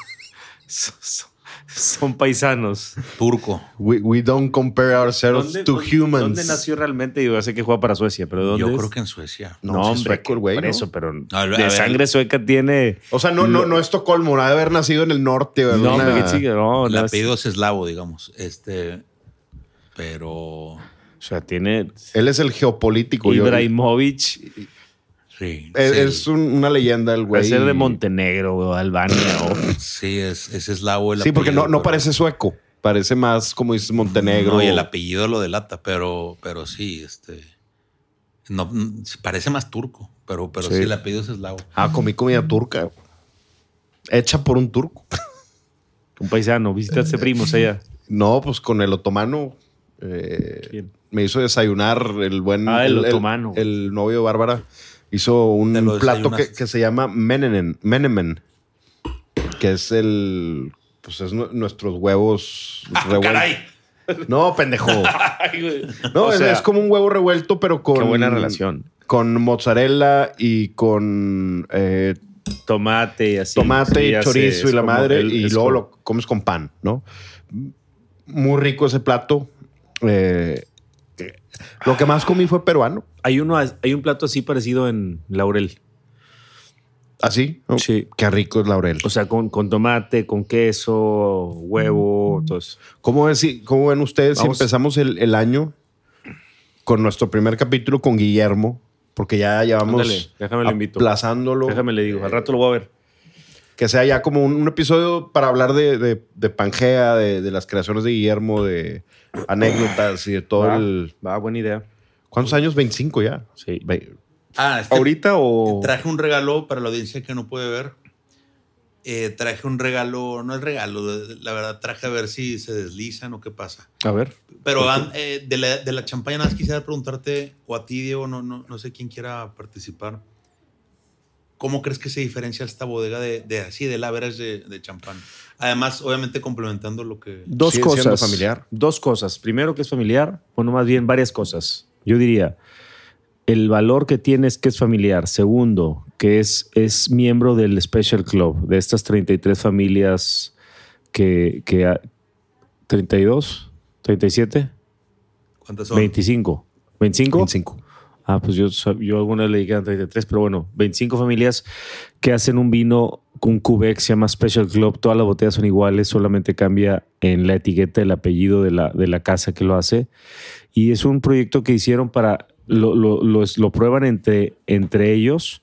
son, son, paisanos. Turco. We, we don't compare ourselves ¿Dónde, to dónde, humans. ¿Dónde nació realmente? Yo sé que juega para Suecia, pero ¿dónde Yo es? creo que en Suecia. No, No, es hombre, sueco el güey, por ¿no? eso, pero A ver, de a sangre sueca tiene... O sea, no, no, no es Estocolmo, ha de haber nacido en el norte. en No, una- chica, no, El no es- apellido es eslavo, digamos. Este. Pero. O sea, tiene Él es el geopolítico. yo- Ibrahimovic, Sí. es, sí. es un- una leyenda el puede güey. ser de Montenegro o Albania o... Sí, es, es eslavo el Sí, porque no, no pero- parece sueco. Parece más, como dices, Montenegro. No, y el apellido lo delata, pero, pero sí, este. No, parece más turco, pero, pero sí. Sí. el apellido es eslavo. Ah, comí comida turca. Hecha por un turco. Un paisano, visitaste primos allá. No, pues con el otomano. eh, ¿Quién? me hizo desayunar el buen. Ah, el otomano. El, novio de Bárbara hizo un plato que, se llama Menemen, Menemen, que es el. Pues es nu- nuestros huevos revueltos. Ah, ¡Caray! No, pendejo. No, O es, sea, es como un huevo revuelto, pero con. Qué buena relación. Con mozzarella y con eh, Tomate y así. tomate Sí, y chorizo y la madre, el- y luego como- lo comes con pan, ¿no? Muy rico ese plato. Eh, lo que más comí fue peruano. Hay, uno, hay un plato así parecido en Laurel. Así. ¿no? Sí. Qué rico es laurel. O sea, con, con tomate, con queso, huevo, todo eso. ¿Cómo, cómo ven ustedes Vamos. si empezamos el, el año con nuestro primer capítulo con Guillermo? Porque ya llevamos Ándale, déjame lo invito. aplazándolo. Déjame le digo, al rato lo voy a ver. Que sea ya como un, un episodio para hablar de, de- de Pangea, de, de las creaciones de Guillermo, de anécdotas y de todo Va, el... va, buena idea. ¿Cuántos años? 25 ya. Sí. Ve- Ah, este- ¿Ahorita o...? Traje un regalo para la audiencia que no puede ver. Eh, traje un regalo, no es regalo, la verdad traje a ver si se deslizan o qué pasa. A ver. Pero an- eh, de, la, de la champaña, nada más quisiera preguntarte, o a ti, Diego, no, no, no sé quién quiera participar. ¿Cómo crees que se diferencia esta bodega de, de así, de la veras de, de champán? Además, obviamente complementando lo que... Dos Sigue cosas. familiar. Dos cosas. Primero que es familiar, bueno, más bien varias cosas. Yo diría, el valor que tiene es que es familiar. Segundo, que es, es miembro del Special Club, de estas 33 familias que... que ha- ¿32? ¿37? ¿Cuántas son? 25. ¿25? 25. Ah, pues yo, yo alguna le dije 33, pero bueno, 25 familias que hacen un vino con cubé que se llama Special Club. Todas las botellas son iguales, solamente cambia en la etiqueta el apellido de la, de la casa que lo hace. Y es un proyecto que hicieron para, lo, lo, lo, lo prueban entre, entre ellos.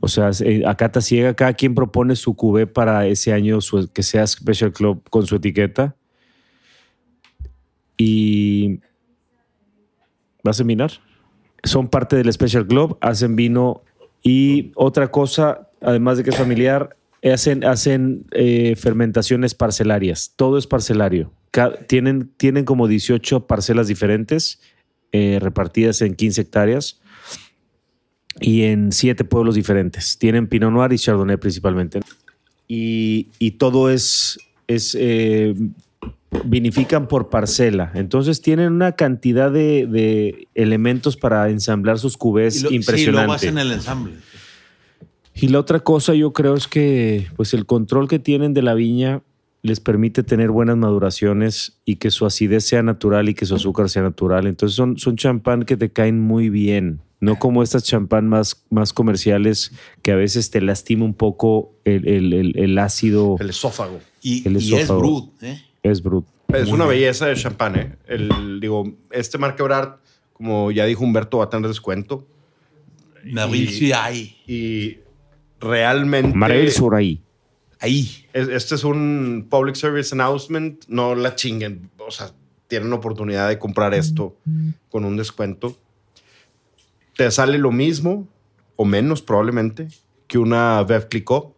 O sea, eh, a cata ciega, cada quien propone su cubé para ese año su- que sea Special Club con su etiqueta. Y... ¿Vas a mirar? Son parte del Special Club, hacen vino y otra cosa, además de que es familiar, hacen, hacen eh, fermentaciones parcelarias. Todo es parcelario. Tienen, tienen como 18 parcelas diferentes eh, repartidas en 15 hectáreas y en 7 pueblos diferentes. Tienen Pinot Noir y Chardonnay principalmente. Y, y todo es, es eh, vinifican por parcela. Entonces tienen una cantidad de, de elementos para ensamblar sus cubés Y lo- Sí, luego hacen el ensamble. Y la otra cosa yo creo es que pues el control que tienen de la viña les permite tener buenas maduraciones y que su acidez sea natural y que su azúcar sea natural. Entonces son, son champán que te caen muy bien. No como estas champán más, más comerciales que a veces te lastima un poco el, el- el- el ácido. El esófago. Y, El y es esófago. brut, ¿eh? Es bruto. Es una belleza de champán, ¿eh? El, digo, este Marquebrard, como ya dijo Humberto, va a tener descuento. Nabil Y- sí hay. Y realmente... Marel sur ahí. Ahí. es- Este es un public service announcement. No la chinguen. O sea, tienen oportunidad de comprar esto con un descuento. Te sale lo mismo o menos probablemente que una Clicquot,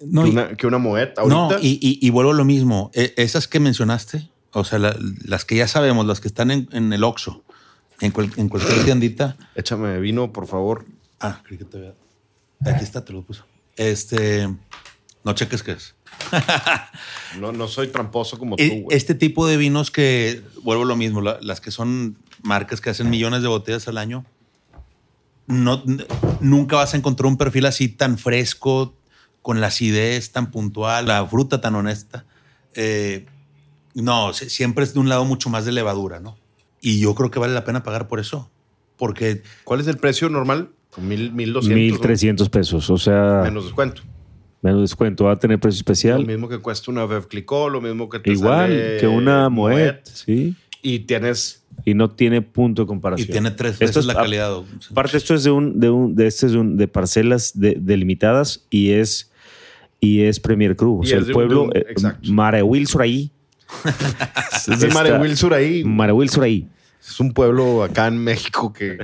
No, que, una, que una. No, y, y- y vuelvo a lo mismo. E- esas que mencionaste, o sea, la- las que ya sabemos, las que están en, en el Oxxo, en, cual- en cualquier tiendita. échame vino, por favor. Ah, creí que te había... Aquí está, te lo puso. Este... No cheques qué es. No, no soy tramposo como tú, E- güey. Este tipo de vinos que, vuelvo a lo mismo, la- las que son marcas que hacen millones de botellas al año, no, nunca vas a encontrar un perfil así tan fresco, con la acidez tan puntual, la fruta tan honesta. Eh, no, siempre es de un lado mucho más de levadura, ¿no? Y yo creo que vale la pena pagar por eso. Porque ¿Cuál es el precio normal? Mil, mil doscientos. 1.300 pesos. O sea, ¿no? Menos descuento. menos descuento. Va a tener precio Lo especial. mismo que cuesta una Veuve Clicquot, lo mismo que te Igual sale que una Moet. Sí. Y tienes... Y no tiene punto de y comparación. tiene tres Esto veces es- la calidad. Aparte, esto es de un, de un, de este es de, un- de parcelas de- delimitadas y es y es Premier Cruz. O sea, el de pueblo un- eh, ahí Es de Marewil Suraí. Marahuil Suraí, Es un pueblo acá en México que.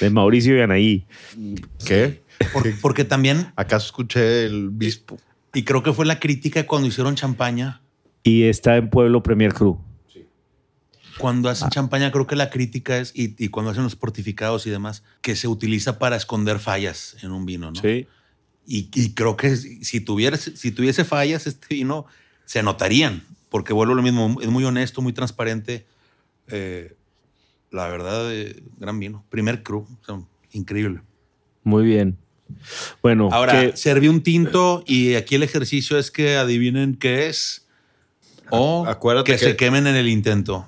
de Mauricio y Anaí. ¿Qué? Por- porque también, ¿Acaso escuché el bispo? y creo que fue la crítica cuando hicieron champaña. Y está en Pueblo Premier Crew. Cuando hacen champaña, creo que la crítica es, y, y cuando hacen los portificados y demás, que se utiliza para esconder fallas en un vino, ¿no? Sí. Y, y creo que si, tuviera, si tuviese fallas, este vino se notarían, porque vuelvo a lo mismo, es muy honesto, muy transparente. Eh, la verdad, eh, gran vino. Primer crew, o sea, increíble. Muy bien. Bueno, Ahora, ¿qué- serví un tinto y aquí el ejercicio es que adivinen qué es o Acuérdate que, que- se quemen en el intento.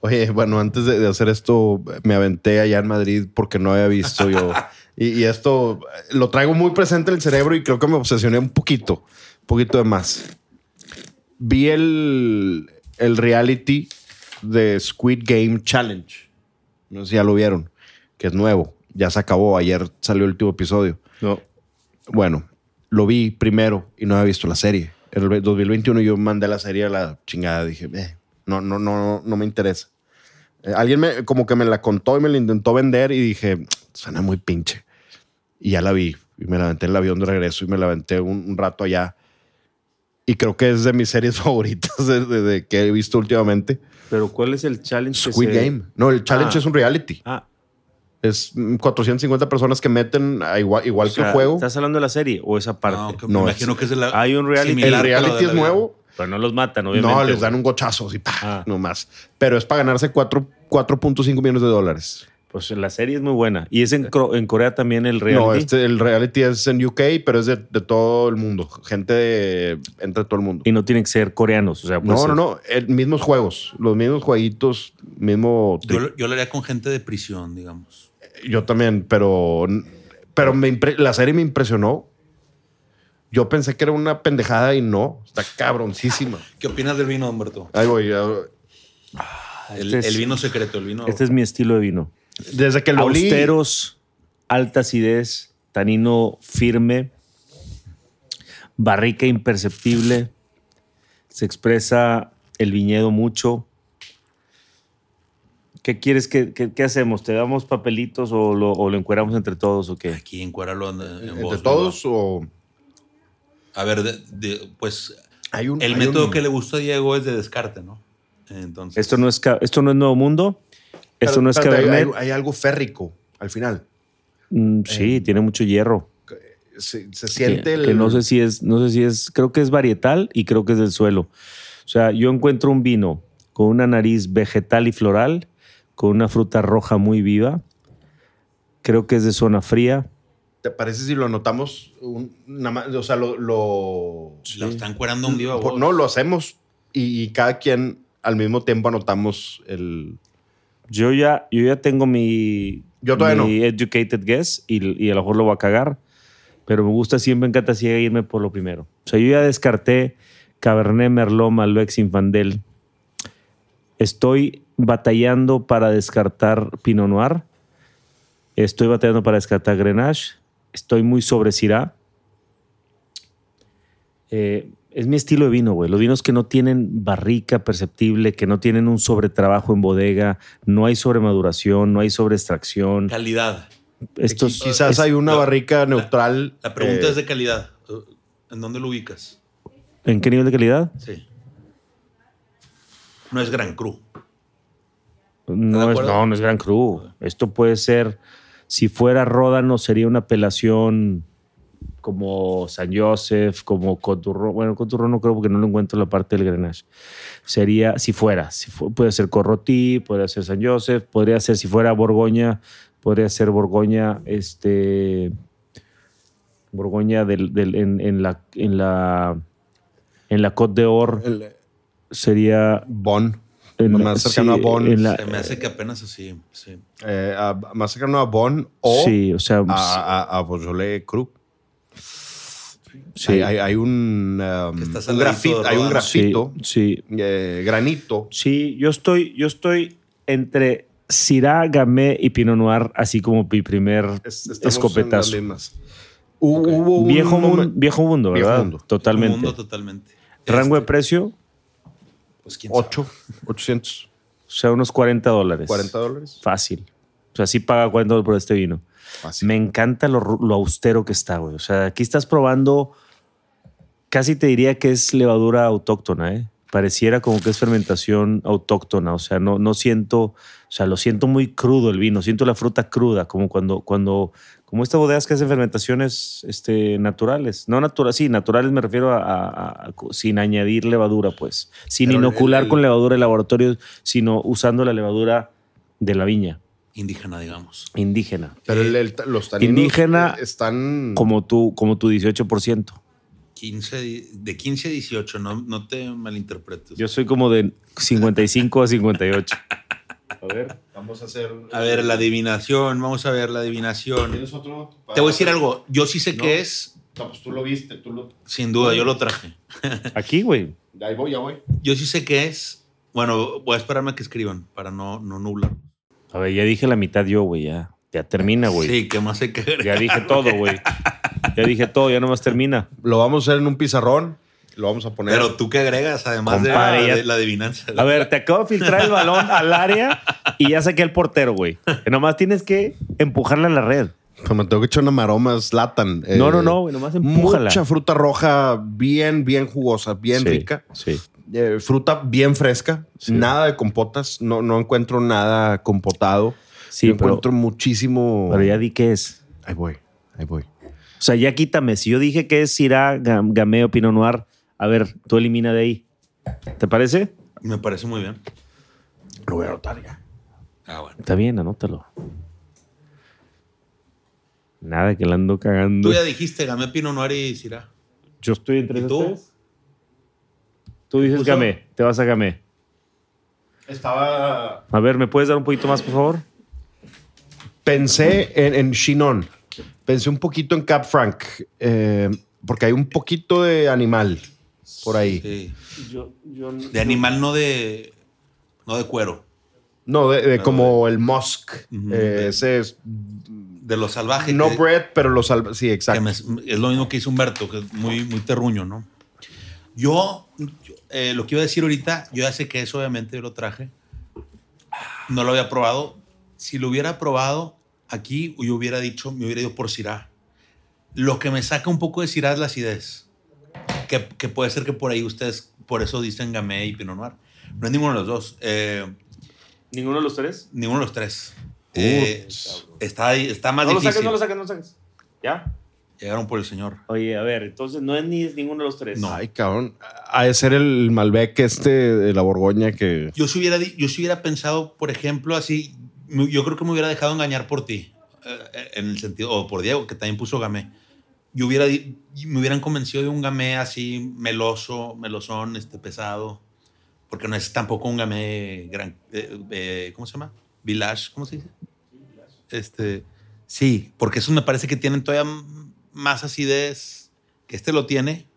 Oye, bueno, antes de, de hacer esto, me aventé allá en Madrid porque no había visto yo. Y, y esto eh, lo traigo muy presente en el cerebro y creo que me obsesioné un poquito, un poquito de más. Vi el, el reality de Squid Game Challenge. No sé si ya lo vieron, que es nuevo. Ya se acabó. Ayer salió el último episodio. no. Bueno, lo vi primero y no había visto la serie. En el 2021 yo mandé la serie a la chingada. Dije, "Eh, no, no, no, no me interesa. Eh, alguien me, como que me la contó y me la intentó vender y dije, suena muy pinche. Y ya la vi. Y me la aventé en el avión de regreso y me la aventé un, un rato allá. Y creo que es de mis series favoritas de, de- de que he visto últimamente. Pero ¿cuál es el challenge? que Squid se- Game. No, el challenge Ah. es un reality. Ah, Es mm, 450 personas que meten a igual, igual o que sea, el juego. ¿Estás hablando de la serie o esa parte? No, que No, me es- imagino que es de la. Hay un reality. El reality es nuevo. Pero no los matan, obviamente. No, les dan un gochazo así, pa, Ah. nomás. Pero es para ganarse cuatro- 4.5 millones de dólares. Pues la serie es muy buena. Y es en, Corea también el No, reality. este, el reality es en UK, pero es de, de todo el mundo. Gente de, entre todo el mundo. Y no tienen que ser coreanos. O sea, puede No, ser- no, no. El, mismos juegos. Los mismos jueguitos. Mismo. Yo, lo- yo lo haría con gente de prisión, digamos. Yo también, pero. Pero me la serie me impresionó. Yo pensé que era una pendejada y no. Está cabroncísima. ¿Qué opinas del vino, Humberto? Ahí voy. ya- El, Este es- el vino secreto, el vino. Este es mi estilo de vino. Desde que lo olí- Austeros, alta acidez, tanino firme, barrica imperceptible. Se expresa el viñedo mucho. ¿Qué quieres que, que- qué hacemos? ¿Te damos papelitos o lo, o lo encueramos entre todos o qué? Aquí encuéralo en, en ¿Entre todos o.? A ver, de- de- pues Hay un, el hay método un- que le gusta a Diego es de descarte, ¿no? Entonces. Esto no es, esto no es Nuevo Mundo. Esto Pero, no es hay- Cabernet. Hay, hay algo férrico al final. Mm, sí, tiene mucho hierro. Se, se que, siente el. que no sé si es, no sé si es, creo que es varietal y creo que es del suelo. O sea, yo encuentro un vino con una nariz vegetal y floral, con una fruta roja muy viva. Creo que es de zona fría. ¿Te parece si lo anotamos? un- nada más, o sea, lo. lo Lo están cuerando un voz. no, lo hacemos y, y cada quien al mismo tiempo anotamos el. Yo ya, yo ya tengo mi, Yo todavía mi educated guess y, y a lo mejor lo voy a cagar, pero me gusta siempre en Cata Ciega irme por lo primero. O sea, yo ya descarté Cabernet Merlot, Malbec, Zinfandel. Estoy batallando para descartar Pinot Noir. Estoy batallando para descartar Grenache. Estoy muy sobre Syrah. Eh, es mi estilo de vino, güey. Los vinos que no tienen barrica perceptible, que no tienen un sobretrabajo en bodega, no hay sobremaduración, no hay sobreextracción. Calidad. Estos, Quizás es- hay una la- barrica neutral. La pregunta eh, es de calidad. ¿En dónde lo ubicas? ¿En qué nivel de calidad? Sí. No es Gran Cru. No es, no, no es Gran Cru. Esto puede ser, si fuera Ródano, sería una apelación como San Joseph, como Coturro. Bueno, Coturro no creo porque no lo encuentro en la parte del Grenache. Sería, si fuera, si fu- puede ser Corrotí, podría ser San Joseph, podría ser, si fuera Borgoña, podría ser Borgoña, este. Borgoña del, del- en, en la, en la en la Côte d'Or sería Bon. en más cercano sí, a Bon. en la- Se me hace que apenas así. Sí. eh, a- más cercano a Bon o sí, o sea, a, a, a Beaujolais Cru. Sí, Hay, hay- hay un, um, un grafito, de hay un Ródano. sí, grafito, sí, eh, granito. sí, yo estoy, yo estoy entre Syrah, Gamay y Pinot Noir, así como mi primer Es- estamos escopetazo. Hu- Hubo un Viejo, mundo, momen- viejo mundo, Viejo ¿verdad? mundo. Totalmente. Mundo totalmente. Rango de Este, precio, Pues quién sabe. 8, 800, O sea, unos 40 dólares. 40 dólares. Fácil. O sea, sí paga 40 dólares por este vino. Me encanta lo, austero que está, güey. O sea, aquí estás probando, casi te diría que es levadura autóctona, ¿eh? Pareciera como que es fermentación autóctona. O sea, no, no siento, o sea, lo siento muy crudo el vino. Siento la fruta cruda, como cuando, cuando, como estas bodegas que hacen fermentaciones este, naturales. No naturales, sí, naturales me refiero a, a- a- sin añadir levadura, pues. Sin Pero el- inocular el- con levadura de laboratorio, sino usando la levadura de la viña Indígena, digamos. indígena. Pero el- el- los taninos Indígena, están... como tu, como tu 18%. 15, di- de 15 a 18, no, no te malinterpretes. Yo soy como de 55 a 58. A ver. Vamos a hacer... a ver, la adivinación, vamos a ver la adivinación. ¿Tienes otro? Te voy a decir algo, yo sí sé No. qué es, No, pues tú lo viste, tú lo... sin duda, yo lo traje. Aquí, güey. Ahí voy, ya voy. Yo sí sé qué es. Bueno, voy a esperarme a que escriban para no, no nublar. A ver, ya dije la mitad yo, güey. Ya, ya termina, güey. Sí, ¿qué más hay que agregar? Ya dije todo, güey. Ya dije todo, ya nomás termina. Lo vamos a hacer en un pizarrón. Lo vamos a poner... Pero tú qué agregas, además de, la, ya- de la adivinanza. A ver, te acabo de filtrar el balón al área y ya saqué el portero, güey. Nomás tienes que empujarla a la red. Pues me tengo que echar una maroma Slatan. No, no, no, güey. Nomás empújala. Mucha fruta roja bien, bien jugosa, bien Sí, rica. Sí. Eh, fruta bien fresca. Sí. Nada de compotas. No, no encuentro nada compotado. Sí, pero, encuentro muchísimo... pero ya di qué es. Ahí voy, ahí voy. O sea, ya quítame. Si yo dije que es Syrah, Gam- Gamay o Pinot Noir, a ver, tú elimina de ahí. ¿Te parece? Me parece muy bien. Lo voy a anotar ya. Ah, bueno. Está bien, anótalo. Nada que la ando cagando. Tú ya dijiste, Gamé Pinot Noir y Syrah. Yo estoy entre ¿Y tú? tres. Tú dices puso? Gamay, te vas a Gamay. Estaba... A ver, ¿me puedes dar un poquito más, por favor? Pensé en, en Chinon. Pensé un poquito en Cap Franc. eh, porque hay un poquito de animal por ahí. Sí. Yo, De animal, no de, no de cuero. No, de, de No, como el musk. Eh, de- ese es De lo salvaje. no que- bread, pero lo salva. Sí, exacto. me- es lo mismo que hizo Humberto, que es muy, muy terruño, ¿no? Yo, yo, eh, lo que iba a decir ahorita, yo ya sé que eso obviamente yo lo traje. No lo había probado. Si lo hubiera probado aquí, yo hubiera dicho, me hubiera ido por Syrah. Lo que me saca un poco de Syrah es la acidez. Que, que puede ser que por ahí ustedes, por eso dicen Gamay y Pinot Noir. No es ninguno de los dos. Eh, ¿Ninguno de los tres? ninguno de los tres. Eh, está, ahí- está más no lo difícil. saques, no lo saques, no lo saques. ¿Ya? Llegaron por el señor. Oye, a ver, entonces no es ni ninguno de los tres. No. Ay, cabrón. Ha de ser el Malbec este de la Borgoña que. Yo si hubiera, yo si hubiera pensado, por ejemplo, así, yo creo que me hubiera dejado engañar por ti, eh, en el sentido, o por Diego, que también puso gamé. Yo hubiera, me hubieran convencido de un gamé así meloso, melosón, este, pesado, porque no es tampoco un gamé gran, eh, eh, ¿cómo se llama? Village, ¿cómo se dice? Este, sí, porque esos me parece que tienen todavía más acidez, que este lo tiene,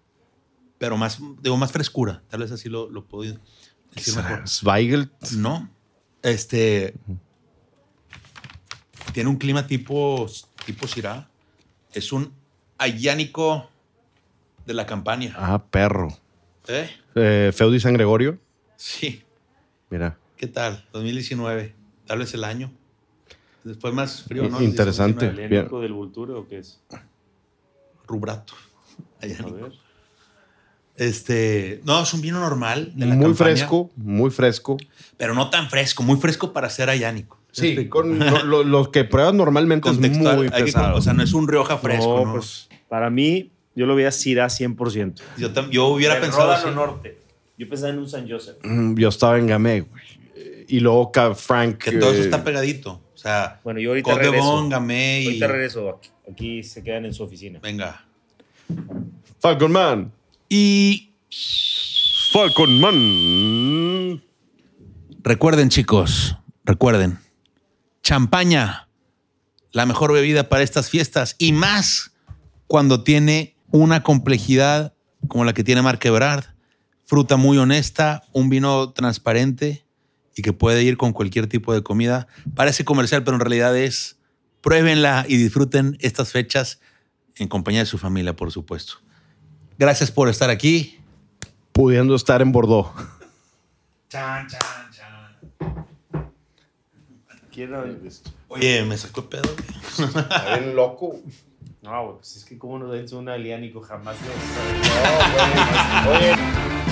pero más, digo, más frescura, tal vez así lo, lo puedo decir mejor. Zweigelt. No. Este. Tiene un clima tipo, tipo Syrah. Es un ayánico de la campaña. Ah, perro. ¿Eh? Eh, Feudi San Gregorio. Sí. Mira. ¿Qué tal? 2019. Tal vez el año. Después más frío, ¿no? Interesante. 2019. Bien. ¿Elénico del Vulture o qué es? Rubrato. A Ayánico. ver. Este. No, es un vino normal. De la Muy campaña, fresco, muy fresco. Pero no tan fresco. Muy fresco para ser ayánico. Sí, con lo, lo- lo que pruebas normalmente es muy que- pesado. o sea, no es un Rioja fresco. no, ¿no? pues para mí, yo lo veía Syrah 100%. yo, tam- yo hubiera El pensado. Ródano así. Norte. Yo pensaba en un San Joseph. Mm, Yo estaba en Gamay, güey. Y luego Cap Franc. Que todo eso eh, está pegadito. O sea, Bueno, yo ahorita regreso. Bon, Gamay y... Ahorita regreso. Aquí, aquí se quedan en su oficina. Venga. Falcon Man. Y Falcon Man. recuerden, chicos, recuerden. Champaña, la mejor bebida para estas fiestas. Y más cuando tiene una complejidad como la que tiene Marc Ebrard. Fruta muy honesta, un vino transparente y que puede ir con cualquier tipo de comida. Parece comercial, pero en realidad es pruébenla y disfruten estas fechas en compañía de su familia, por supuesto. Gracias por estar aquí. Pudiendo estar en Bordeaux. Chan, chan, chan. ¿Quién no? Oye, me sacó el pedo, bien loco. No, güey, pues es que cómo nos den una aliánico jamás lo No, güey. Oye,